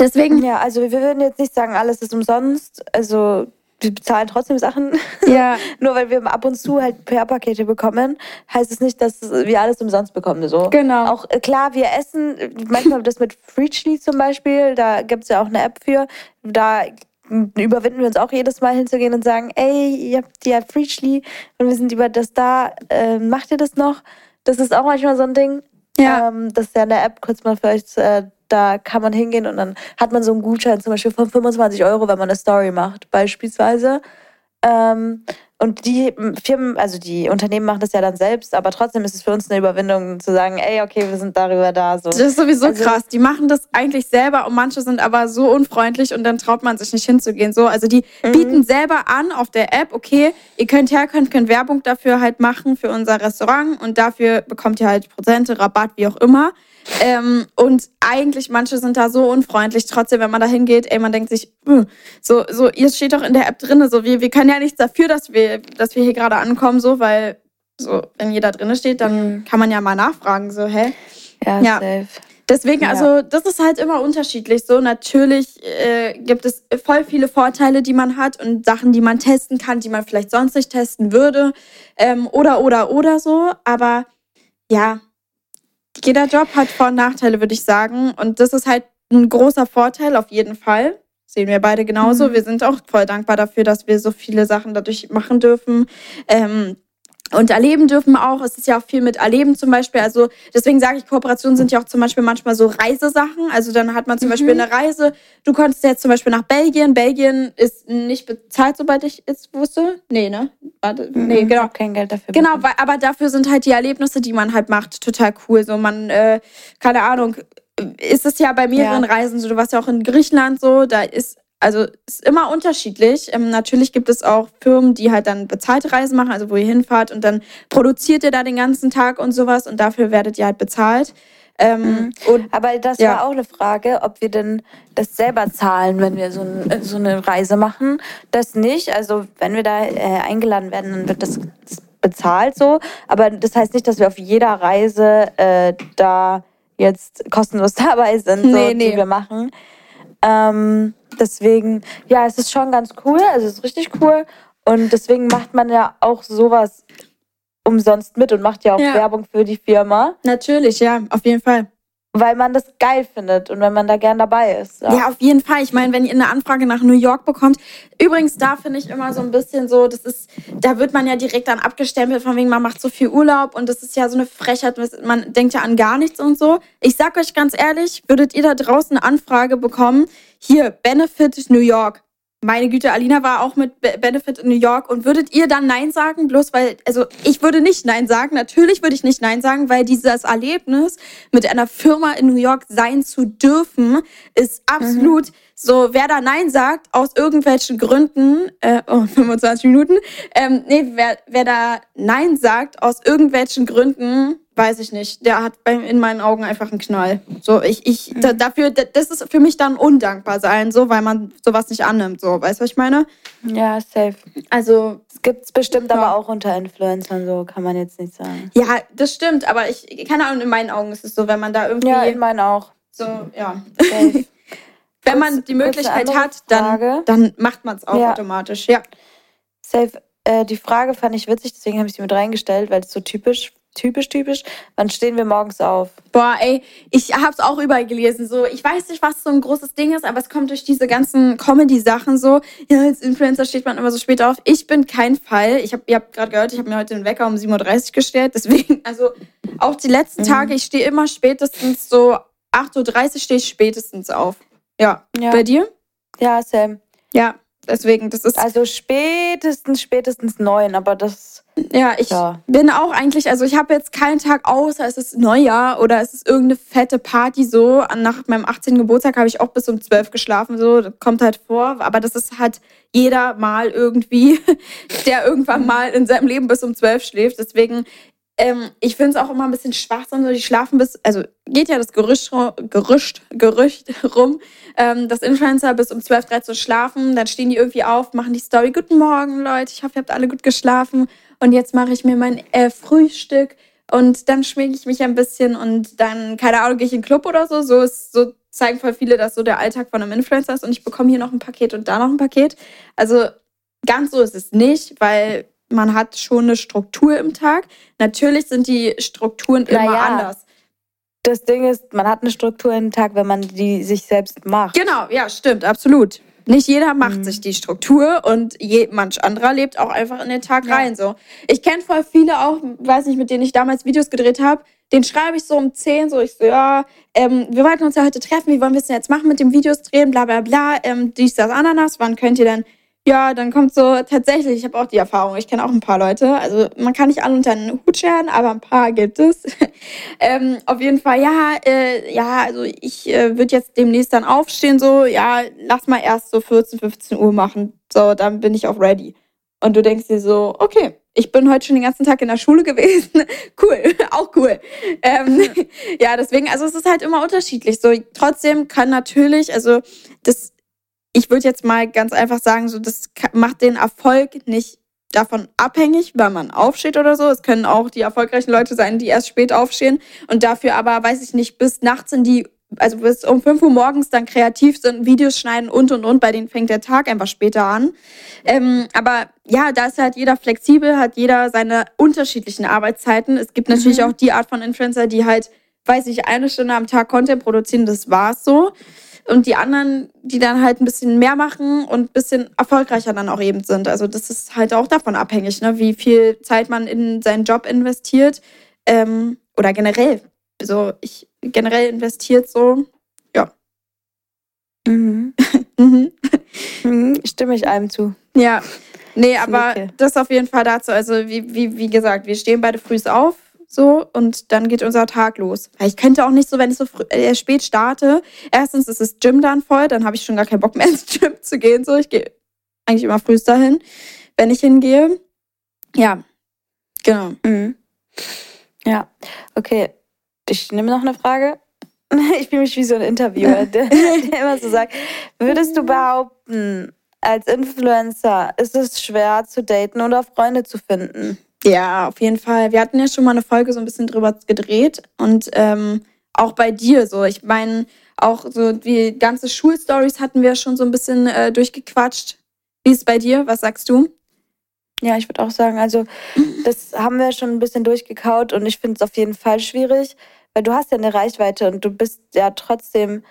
Deswegen. Ja, also wir würden jetzt nicht sagen, alles ist umsonst. Also wir bezahlen trotzdem Sachen. Ja. Nur weil wir ab und zu halt PR-Pakete bekommen, heißt es nicht, dass wir alles umsonst bekommen. So. Genau. Auch äh, klar, wir essen, manchmal das mit Freechly zum Beispiel, da gibt es ja auch eine App für. Da überwinden wir uns auch jedes Mal hinzugehen und sagen, ey, ihr habt ja Freechly und wir sind über das da, äh, macht ihr das noch? Das ist auch manchmal so ein Ding. Ja. Ähm, das ist ja eine App, kurz mal für euch äh, da kann man hingehen und dann hat man so einen Gutschein zum Beispiel von 25 Euro, wenn man eine Story macht, beispielsweise. Ähm, und die Firmen, also die Unternehmen machen das ja dann selbst, aber trotzdem ist es für uns eine Überwindung zu sagen, ey, okay, wir sind darüber da. So. Das ist sowieso also, krass. Die machen das eigentlich selber und manche sind aber so unfreundlich und dann traut man sich nicht hinzugehen. So, also die mhm. bieten selber an auf der App, okay, ihr könnt her, könnt, könnt Werbung dafür halt machen für unser Restaurant und dafür bekommt ihr halt Prozente, Rabatt, wie auch immer. Ähm, und eigentlich, manche sind da so unfreundlich. Trotzdem, wenn man da hingeht, ey, man denkt sich, hm, so, so, ihr steht doch in der App drin, so, wir, wir können ja nichts dafür, dass wir, dass wir hier gerade ankommen, so, weil, so, wenn jeder drin steht, dann mhm. kann man ja mal nachfragen, so, hä? Ja, ja. safe. Deswegen, ja. also das ist halt immer unterschiedlich. So natürlich äh, gibt es voll viele Vorteile, die man hat und Sachen, die man testen kann, die man vielleicht sonst nicht testen würde ähm, oder oder oder so. Aber ja, jeder Job hat Vor- und Nachteile, würde ich sagen. Und das ist halt ein großer Vorteil auf jeden Fall. Sehen wir beide genauso. Mhm. Wir sind auch voll dankbar dafür, dass wir so viele Sachen dadurch machen dürfen. Ähm, und erleben dürfen auch. Es ist ja auch viel mit Erleben zum Beispiel. Also deswegen sage ich, Kooperationen sind ja auch zum Beispiel manchmal so Reisesachen. Also dann hat man zum mhm. Beispiel eine Reise. Du konntest jetzt zum Beispiel nach Belgien. Belgien ist nicht bezahlt, sobald ich es wusste. Nee, ne? Warte, mhm. Nee, genau. Kein Geld dafür. Genau, weil, aber dafür sind halt die Erlebnisse, die man halt macht, total cool. So man, äh, keine Ahnung, ist es ja bei mehreren ja. Reisen so. Du warst ja auch in Griechenland so. Da ist also ist immer unterschiedlich. Ähm, natürlich gibt es auch Firmen, die halt dann bezahlte Reisen machen, also wo ihr hinfahrt und dann produziert ihr da den ganzen Tag und sowas und dafür werdet ihr halt bezahlt. Ähm, mhm. und, Aber das ja. war auch eine Frage, ob wir denn das selber zahlen, wenn wir so, ein, so eine Reise machen. Das nicht. Also wenn wir da äh, eingeladen werden, dann wird das bezahlt so. Aber das heißt nicht, dass wir auf jeder Reise äh, da jetzt kostenlos dabei sind, so, nee, nee. die wir machen. Ähm, deswegen, ja, es ist schon ganz cool, also es ist richtig cool. Und deswegen macht man ja auch sowas umsonst mit und macht ja auch ja. Werbung für die Firma. Natürlich, ja, auf jeden Fall. Weil man das geil findet und wenn man da gern dabei ist. Ja, ja auf jeden Fall. Ich meine, wenn ihr eine Anfrage nach New York bekommt, übrigens, da finde ich immer so ein bisschen so, das ist, da wird man ja direkt dann abgestempelt, von wegen, man macht so viel Urlaub und das ist ja so eine Frechheit, man denkt ja an gar nichts und so. Ich sag euch ganz ehrlich, würdet ihr da draußen eine Anfrage bekommen, hier, Benefit New York, meine Güte, Alina war auch mit Benefit in New York und würdet ihr dann Nein sagen? Bloß weil, also ich würde nicht Nein sagen. Natürlich würde ich nicht Nein sagen, weil dieses Erlebnis mit einer Firma in New York sein zu dürfen, ist absolut mhm. So, wer da Nein sagt, aus irgendwelchen Gründen, äh, oh, 25 Minuten, ähm, nee, wer, wer da Nein sagt, aus irgendwelchen Gründen, weiß ich nicht. Der hat bei, in meinen Augen einfach einen Knall. So, ich, ich, mhm. da, dafür, das ist für mich dann undankbar sein, so, weil man sowas nicht annimmt, so. Weißt du, was ich meine? Ja, safe. Also. Es gibt es bestimmt ja. aber auch unter Influencern, so kann man jetzt nicht sagen. Ja, das stimmt, aber ich, keine Ahnung, in meinen Augen ist es so, wenn man da irgendwie. Ja, in meinen auch. So, ja. Safe. wenn man die Möglichkeit hat, dann, dann macht man es auch ja. automatisch, ja. Safe. Äh, die Frage fand ich witzig, deswegen habe ich sie mit reingestellt, weil es so typisch typisch, typisch. Wann stehen wir morgens auf? Boah, ey, ich hab's auch überall gelesen. So, ich weiß nicht, was so ein großes Ding ist, aber es kommt durch diese ganzen Comedy-Sachen so. Ja, als Influencer steht man immer so spät auf. Ich bin kein Fall. Ich hab, ihr habt gerade gehört, ich habe mir heute den Wecker um 7.30 Uhr gestellt. Deswegen, also auch die letzten mhm. Tage, ich stehe immer spätestens so 8.30 Uhr stehe ich spätestens auf. Ja. ja. Bei dir? Ja, Sam. Ja, deswegen, das ist. Also spätestens, spätestens neun, aber das ja, ich ja. bin auch eigentlich, also ich habe jetzt keinen Tag außer es ist Neujahr oder es ist irgendeine fette Party so. Nach meinem 18. Geburtstag habe ich auch bis um 12 geschlafen, so. Das kommt halt vor. Aber das ist halt jeder mal irgendwie, der irgendwann mal in seinem Leben bis um 12 schläft. Deswegen, ähm, ich finde es auch immer ein bisschen schwachsam, so die schlafen bis, also geht ja das Gerücht, Gerücht, Gerücht rum, ähm, dass Influencer bis um 12, 13 Uhr schlafen, dann stehen die irgendwie auf, machen die Story, guten Morgen Leute, ich hoffe, ihr habt alle gut geschlafen und jetzt mache ich mir mein äh, Frühstück und dann schminke ich mich ein bisschen und dann, keine Ahnung, gehe ich in den Club oder so. So ist, so zeigen voll viele, dass so der Alltag von einem Influencer ist und ich bekomme hier noch ein Paket und da noch ein Paket. Also ganz so ist es nicht, weil man hat schon eine Struktur im Tag. Natürlich sind die Strukturen immer naja. anders. Das Ding ist, man hat eine Struktur im Tag, wenn man die sich selbst macht. Genau, ja, stimmt, absolut. Nicht jeder macht mhm. sich die Struktur und je, manch anderer lebt auch einfach in den Tag ja. rein. So. Ich kenne voll viele auch, weiß nicht, mit denen ich damals Videos gedreht habe, den schreibe ich so um 10, so ich so, ja, ähm, wir wollten uns ja heute treffen, wie wollen wir es denn jetzt machen mit dem Videos drehen, bla bla bla, ähm, dies, das, Ananas, wann könnt ihr denn ja, dann kommt so tatsächlich, ich habe auch die Erfahrung, ich kenne auch ein paar Leute. Also man kann nicht alle unter einen Hut scheren, aber ein paar gibt es. ähm, auf jeden Fall, ja, äh, ja, also ich äh, würde jetzt demnächst dann aufstehen, so, ja, lass mal erst so 14, 15 Uhr machen. So, dann bin ich auch ready. Und du denkst dir so, okay, ich bin heute schon den ganzen Tag in der Schule gewesen. cool, auch cool. Ähm, ja, deswegen, also es ist halt immer unterschiedlich. So, trotzdem kann natürlich, also das ich würde jetzt mal ganz einfach sagen, so das macht den Erfolg nicht davon abhängig, wann man aufsteht oder so. Es können auch die erfolgreichen Leute sein, die erst spät aufstehen und dafür aber, weiß ich nicht, bis nachts in die, also bis um 5 Uhr morgens dann kreativ sind, Videos schneiden und und und. Bei denen fängt der Tag einfach später an. Ähm, aber ja, da ist halt jeder flexibel, hat jeder seine unterschiedlichen Arbeitszeiten. Es gibt natürlich mhm. auch die Art von Influencer, die halt, weiß ich, eine Stunde am Tag Content produzieren, das war's so. Und die anderen, die dann halt ein bisschen mehr machen und ein bisschen erfolgreicher dann auch eben sind. Also das ist halt auch davon abhängig, ne? wie viel Zeit man in seinen Job investiert. Ähm, oder generell. So, ich generell investiert so, ja. Mhm. mhm. mhm. Stimme ich einem zu. Ja. Nee, aber das auf jeden Fall dazu. Also, wie, wie, wie gesagt, wir stehen beide früh auf so und dann geht unser Tag los. Ich könnte auch nicht so, wenn ich so äh, spät starte. Erstens ist das Gym dann voll, dann habe ich schon gar keinen Bock mehr ins Gym zu gehen. So, ich gehe eigentlich immer frühst dahin, wenn ich hingehe. Ja, genau. Mhm. Ja, okay. Ich nehme noch eine Frage. Ich fühle mich wie so ein Interviewer, der, der immer so sagt, würdest du behaupten, als Influencer ist es schwer zu daten oder Freunde zu finden? Ja, auf jeden Fall. Wir hatten ja schon mal eine Folge so ein bisschen drüber gedreht und ähm, auch bei dir so. Ich meine, auch so die ganze Schulstories hatten wir schon so ein bisschen äh, durchgequatscht. Wie ist es bei dir? Was sagst du? Ja, ich würde auch sagen, also das haben wir schon ein bisschen durchgekaut und ich finde es auf jeden Fall schwierig, weil du hast ja eine Reichweite und du bist ja trotzdem,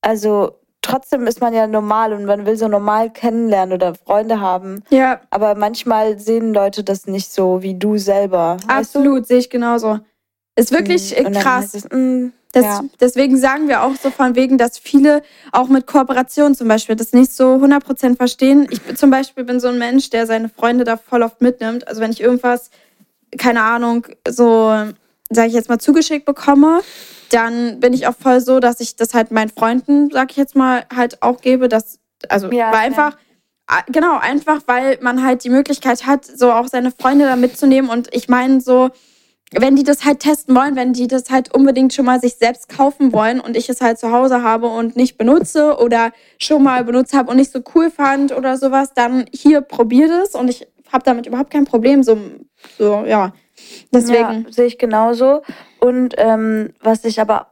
also trotzdem ist man ja normal und man will so normal kennenlernen oder Freunde haben. Ja, Aber manchmal sehen Leute das nicht so wie du selber. absolut, sehe ich genauso. Ist wirklich dann krass. mm, Das, ja. Deswegen sagen wir auch so von wegen, dass viele auch mit Kooperation zum Beispiel das nicht so 100% verstehen. Ich bin- zum Beispiel bin so ein Mensch, der seine Freunde da voll oft mitnimmt. Also wenn ich irgendwas, keine Ahnung, so, sage ich jetzt mal, zugeschickt bekomme, dann bin ich auch voll so, dass ich das halt meinen Freunden, sag ich jetzt mal, halt auch gebe. Dass, also Ja, weil ja. einfach, ah, genau, einfach weil man halt die Möglichkeit hat, so auch seine Freunde da mitzunehmen. Und ich meine so, wenn die das halt testen wollen, wenn die das halt unbedingt schon mal sich selbst kaufen wollen und ich es halt zu Hause habe und nicht benutze oder schon mal benutzt habe und nicht so cool fand oder sowas, dann hier probiert es und ich habe damit überhaupt kein Problem. So, so ja. Deswegen. Ja, sehe ich genauso. Und ähm, was ich aber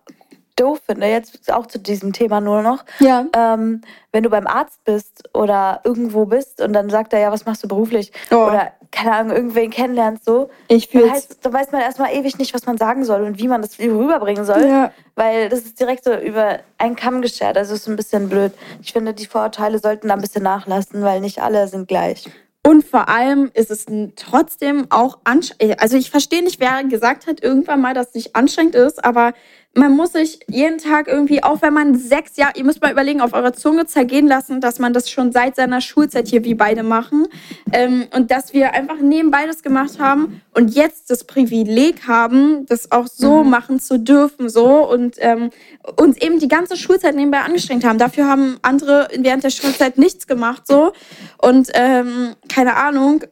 doof finde, jetzt auch zu diesem Thema nur noch, Ja. ähm, wenn du beim Arzt bist oder irgendwo bist und dann sagt er, ja, was machst du beruflich? Oh. Oder, keine Ahnung, irgendwen kennenlernst so, Ich dann, fühle heißt, dann weiß man erstmal ewig nicht, was man sagen soll und wie man das rüberbringen soll. Ja. Weil das ist direkt so über einen Kamm geschert. Also ist ein bisschen blöd. Ich finde, die Vorurteile sollten da ein bisschen nachlassen, weil nicht alle sind gleich. Und vor allem ist es trotzdem auch anstrengend. Also ich verstehe nicht, wer gesagt hat irgendwann mal, dass es nicht anstrengend ist, aber man muss sich jeden Tag irgendwie, auch wenn man sechs Jahre, ihr müsst mal überlegen, auf eurer Zunge zergehen lassen, dass man das schon seit seiner Schulzeit hier wie beide machen. Ähm, und dass wir einfach nebenbei das gemacht haben und jetzt das Privileg haben, das auch so machen zu dürfen, so und ähm, uns eben die ganze Schulzeit nebenbei angestrengt haben. Dafür haben andere während der Schulzeit nichts gemacht, so. Und ähm, keine Ahnung.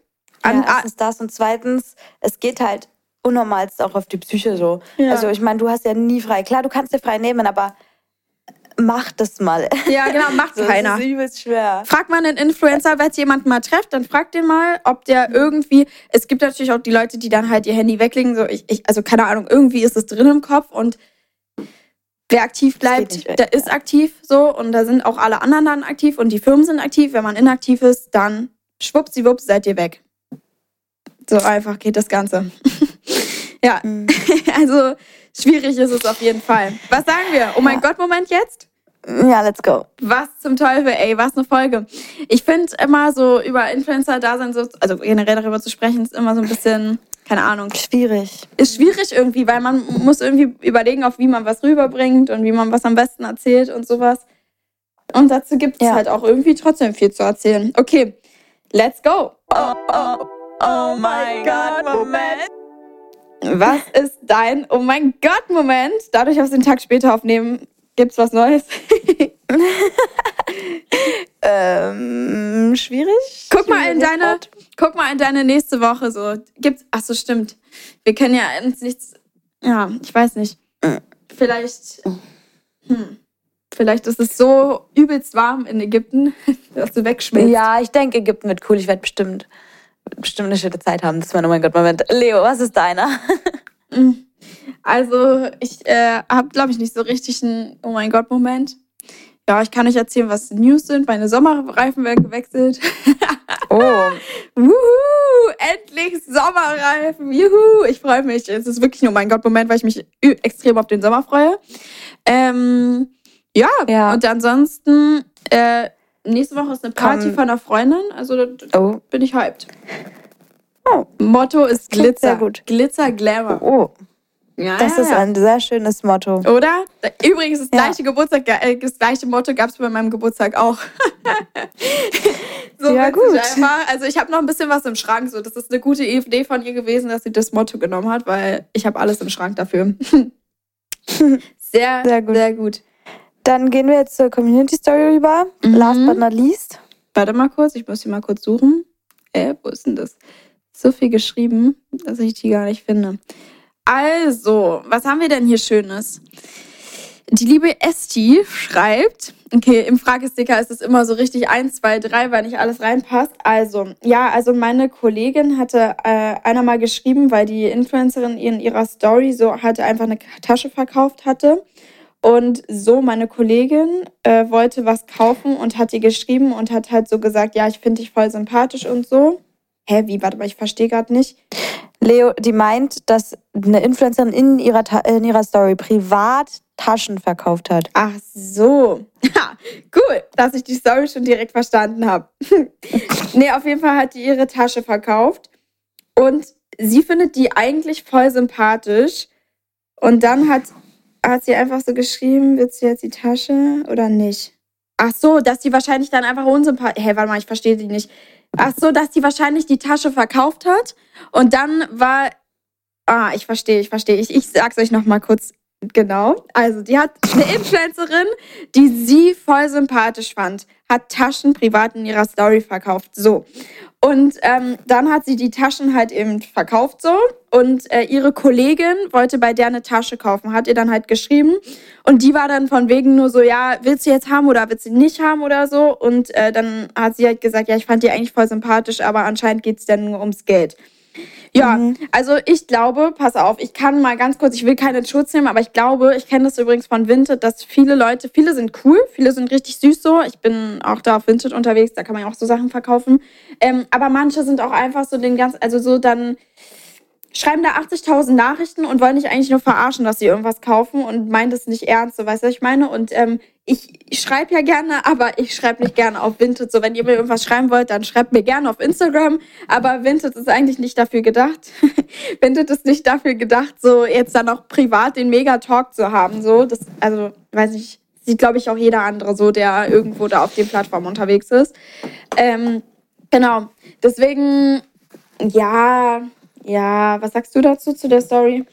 An, ja, erstens das und zweitens, es geht halt unnormalst auch auf die Psyche so. Ja. Also ich meine, du hast ja nie frei. Klar, du kannst dir frei nehmen, aber mach das mal. ja, genau, macht So, keiner. Das ist übelst schwer. Fragt man einen Influencer, wenn ihr jemanden mal trefft, dann fragt den mal, ob der irgendwie. Es gibt natürlich auch die Leute, die dann halt ihr Handy weglegen. So, ich, ich, also keine Ahnung, irgendwie ist es drin im Kopf und wer aktiv bleibt, der ist aktiv so und da sind auch alle anderen dann aktiv und die Firmen sind aktiv. Wenn man inaktiv ist, dann schwuppsiwupps seid ihr weg. So einfach geht das Ganze. Ja, Mhm. also schwierig ist es auf jeden Fall. Was sagen wir? Oh mein Ja. Gott, Moment jetzt? Ja, let's go. Was zum Teufel, ey, was eine Folge. Ich finde immer so über Influencer-Dasein, so, also generell darüber zu sprechen, ist immer so ein bisschen, keine Ahnung, Schwierig. ist schwierig irgendwie, weil man muss irgendwie überlegen, auf wie man was rüberbringt und wie man was am besten erzählt und sowas. Und dazu gibt es Ja. halt auch irgendwie trotzdem viel zu erzählen. Okay, let's go. Oh, oh, oh mein Gott, Moment. Was ist dein Oh mein Gott-Moment? Dadurch, dass wir den Tag später aufnehmen, gibt's was Neues. Ähm, schwierig. Guck mal in deine, Wort. guck mal in deine nächste Woche so. Gibt's, ach so, stimmt. Wir können ja uns nichts, ja, ich weiß nicht. Vielleicht, hm, vielleicht ist es so übelst warm in Ägypten, dass du wegschmilzt. Ja, ich denke, Ägypten wird cool. Ich werde bestimmt, bestimmt eine schöne Zeit haben. Das ist mein Oh mein Gott, Moment. Leo, was ist deiner? Also, ich äh, habe, glaube ich, nicht so richtig einen Oh mein Gott-Moment. Ja, ich kann euch erzählen, was News sind. Meine Sommerreifen werden gewechselt. Oh, Wuhu! Endlich Sommerreifen! Juhu! Ich freue mich. Es ist wirklich ein Oh mein Gott-Moment, weil ich mich extrem auf den Sommer freue. Ähm, ja, Ja. und ansonsten, äh, nächste Woche ist eine Party Komm. von einer Freundin. Also da oh, bin ich hyped. Oh. Motto ist Klingt Glitzer. gut. Glitzer, Glamour. oh. Ja, Das ja, ist ja. ein sehr schönes Motto. Oder? Übrigens, das gleiche Geburtstag, äh, das gleiche Motto gab es bei meinem Geburtstag auch. so Ja, gut. einfach. Also ich habe noch ein bisschen was im Schrank. So, das ist eine gute Idee von ihr gewesen, dass sie das Motto genommen hat, weil ich habe alles im Schrank dafür. sehr, Sehr gut. Sehr gut. Dann gehen wir jetzt zur Community Story rüber. Mhm. Last but not least. Warte mal kurz, ich muss sie mal kurz suchen. Äh, wo ist denn das? So viel geschrieben, dass ich die gar nicht finde. Also, was haben wir denn hier Schönes? Die liebe Esti schreibt, okay, im Fragesticker ist es immer so richtig 1, 2, 3, weil nicht alles reinpasst. Also, ja, also meine Kollegin hatte äh, einer mal geschrieben, weil die Influencerin in ihrer Story so hatte einfach eine Tasche verkauft hatte. Und so meine Kollegin äh, wollte was kaufen und hat ihr geschrieben und hat halt so gesagt, ja, ich finde dich voll sympathisch und so. Hä, wie? Warte mal, ich verstehe gerade nicht. Leo, die meint, dass eine Influencerin in ihrer, Ta in ihrer Story privat Taschen verkauft hat. Ach so. Ja, cool, dass ich die Story schon direkt verstanden habe. nee, auf jeden Fall hat die ihre Tasche verkauft. Und sie findet die eigentlich voll sympathisch. Und dann hat, hat sie einfach so geschrieben, willst du jetzt die Tasche oder nicht? Ach so, dass die wahrscheinlich dann einfach unsympathisch. Hey, warte mal, ich verstehe die nicht. Ach so, dass die wahrscheinlich die Tasche verkauft hat und dann war. Ah, ich verstehe, ich verstehe. Ich, ich sag's euch nochmal kurz genau. Also, die hat eine Influencerin, die sie voll sympathisch fand, hat Taschen privat in ihrer Story verkauft. So. Und ähm, dann hat sie die Taschen halt eben verkauft so. Und äh, ihre Kollegin wollte bei der eine Tasche kaufen, hat ihr dann halt geschrieben. Und die war dann von wegen nur so, ja, willst du jetzt haben oder willst du nicht haben oder so. Und äh, dann hat sie halt gesagt, ja, ich fand die eigentlich voll sympathisch, aber anscheinend geht's dann nur ums Geld. Ja, mhm. also ich glaube, pass auf, ich kann mal ganz kurz, ich will keine Schutz nehmen, aber ich glaube, ich kenne das übrigens von Vinted, dass viele Leute, viele sind cool, viele sind richtig süß so. Ich bin auch da auf Vinted unterwegs, da kann man ja auch so Sachen verkaufen. Ähm, aber manche sind auch einfach so den ganz, also so dann schreiben da 80.000 Nachrichten und wollen dich eigentlich nur verarschen, dass sie irgendwas kaufen und meinen das nicht ernst, so weißt du, was ich meine? Und ähm, ich, schreibe ja gerne, aber ich schreibe nicht gerne auf Vinted. So, wenn ihr mir irgendwas schreiben wollt, dann schreibt mir gerne auf Instagram. Aber Vinted ist eigentlich nicht dafür gedacht. Vinted ist nicht dafür gedacht, so jetzt dann auch privat den Mega-Talk zu haben. So, das, also, weiß ich, sieht, glaube ich, auch jeder andere so, der irgendwo da auf den Plattformen unterwegs ist. Ähm, genau. Deswegen, ja, ja, was sagst du dazu zu der Story?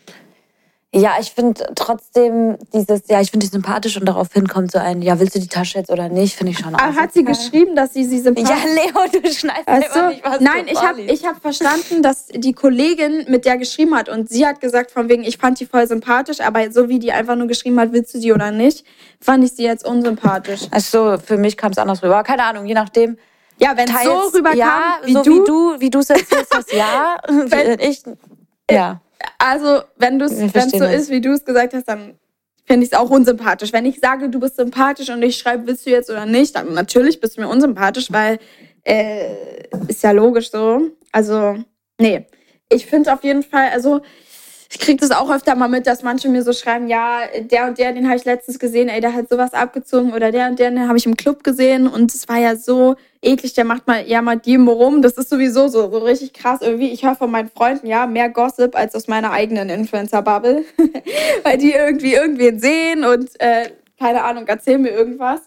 Ja, ich finde trotzdem dieses, ja, ich finde die sympathisch und daraufhin kommt so ein, ja, willst du die Tasche jetzt oder nicht, finde ich schon ah, Hat sie geschrieben, dass sie sie sympathisch... Ja, Leo, du schneidest also, nicht, was Nein, ich habe ich hab verstanden, dass die Kollegin mit der geschrieben hat und sie hat gesagt von wegen, ich fand die voll sympathisch, aber so wie die einfach nur geschrieben hat, willst du die oder nicht, fand ich sie jetzt unsympathisch. Also für mich kam es anders rüber. Keine Ahnung, je nachdem. Ja, wenn es so rüberkam, ja, wie, so du, wie du, wie du es erzählst, ja. wenn, ich, ja. Also, wenn es so ist, wie du es gesagt hast, dann finde ich es auch unsympathisch. Wenn ich sage, du bist sympathisch und ich schreibe, willst du jetzt oder nicht, dann natürlich bist du mir unsympathisch, weil äh, ist ja logisch so. Also, nee. Ich finde auf jeden Fall, also ich kriege das auch öfter mal mit, dass manche mir so schreiben, ja, der und der, den habe ich letztens gesehen, ey, der hat sowas abgezogen oder der und der, den habe ich im Club gesehen und es war ja so eklig, der macht mal, ja, mal jedem rum. Das ist sowieso so, so richtig krass irgendwie. Ich höre von meinen Freunden, ja, mehr Gossip als aus meiner eigenen Influencer-Bubble, weil die irgendwie irgendwen sehen und, äh, keine Ahnung, erzählen mir irgendwas.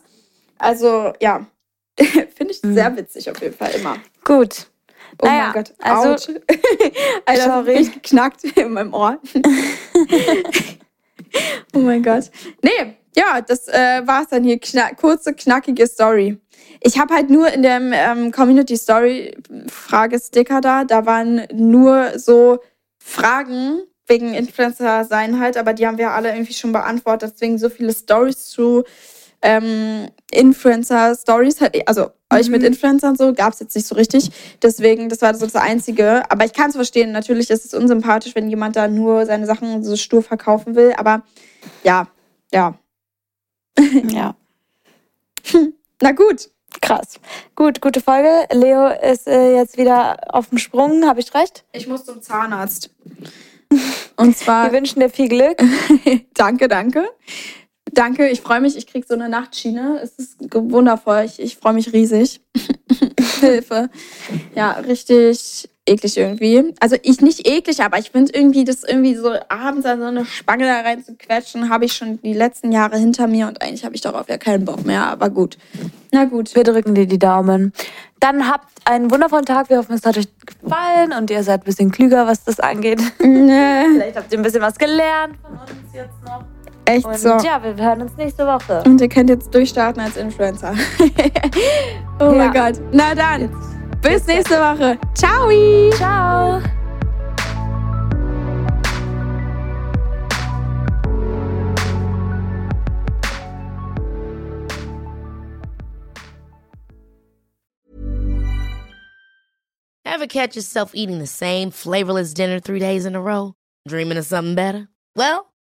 Also, ja, finde ich mhm. sehr witzig auf jeden Fall immer. Gut. Oh naja, mein Gott. Also, Alter, sorry. Ich geknackt in meinem Ohr. oh mein Gott. Nee, ja, das äh, es dann hier. Kna kurze, knackige Story. Ich habe halt nur in dem ähm, Community Story Fragesticker da, da waren nur so Fragen wegen Influencer sein halt, aber die haben wir alle irgendwie schon beantwortet. Deswegen so viele Stories zu ähm, Influencer-Stories, also mhm. euch mit mhm. Influencern so, gab es jetzt nicht so richtig. Deswegen, das war so das Einzige. Aber ich kann es verstehen. Natürlich ist es unsympathisch, wenn jemand da nur seine Sachen so stur verkaufen will. Aber ja, ja. Ja. Na gut. Krass. Gut, gute Folge. Leo ist äh, jetzt wieder auf dem Sprung. Habe ich recht? Ich muss zum Zahnarzt. Und zwar. Wir wünschen dir viel Glück. danke, danke. Danke, ich freue mich. Ich kriege so eine Nachtschiene. Es ist wundervoll. Ich, ich freue mich riesig. Hilfe. Ja, richtig eklig irgendwie. Also ich nicht eklig, aber ich finde irgendwie, das irgendwie so abends an so eine Spange da rein zu quetschen, habe ich schon die letzten Jahre hinter mir und eigentlich habe ich darauf ja keinen Bock mehr. Aber gut. Na gut. Wir drücken dir die Daumen. Dann habt einen wundervollen Tag. Wir hoffen, es hat euch gefallen und ihr seid ein bisschen klüger, was das angeht. Nee. Vielleicht habt ihr ein bisschen was gelernt von uns jetzt noch. Echt und so. Ja, wir hören uns nächste Woche. Und ihr könnt jetzt durchstarten als Influencer. oh ja. mein Gott. Na dann, jetzt. bis jetzt nächste Woche. Ciao. Ciao. Ever catch yourself eating the same flavorless dinner three days in a row? Dreaming of something better? Well,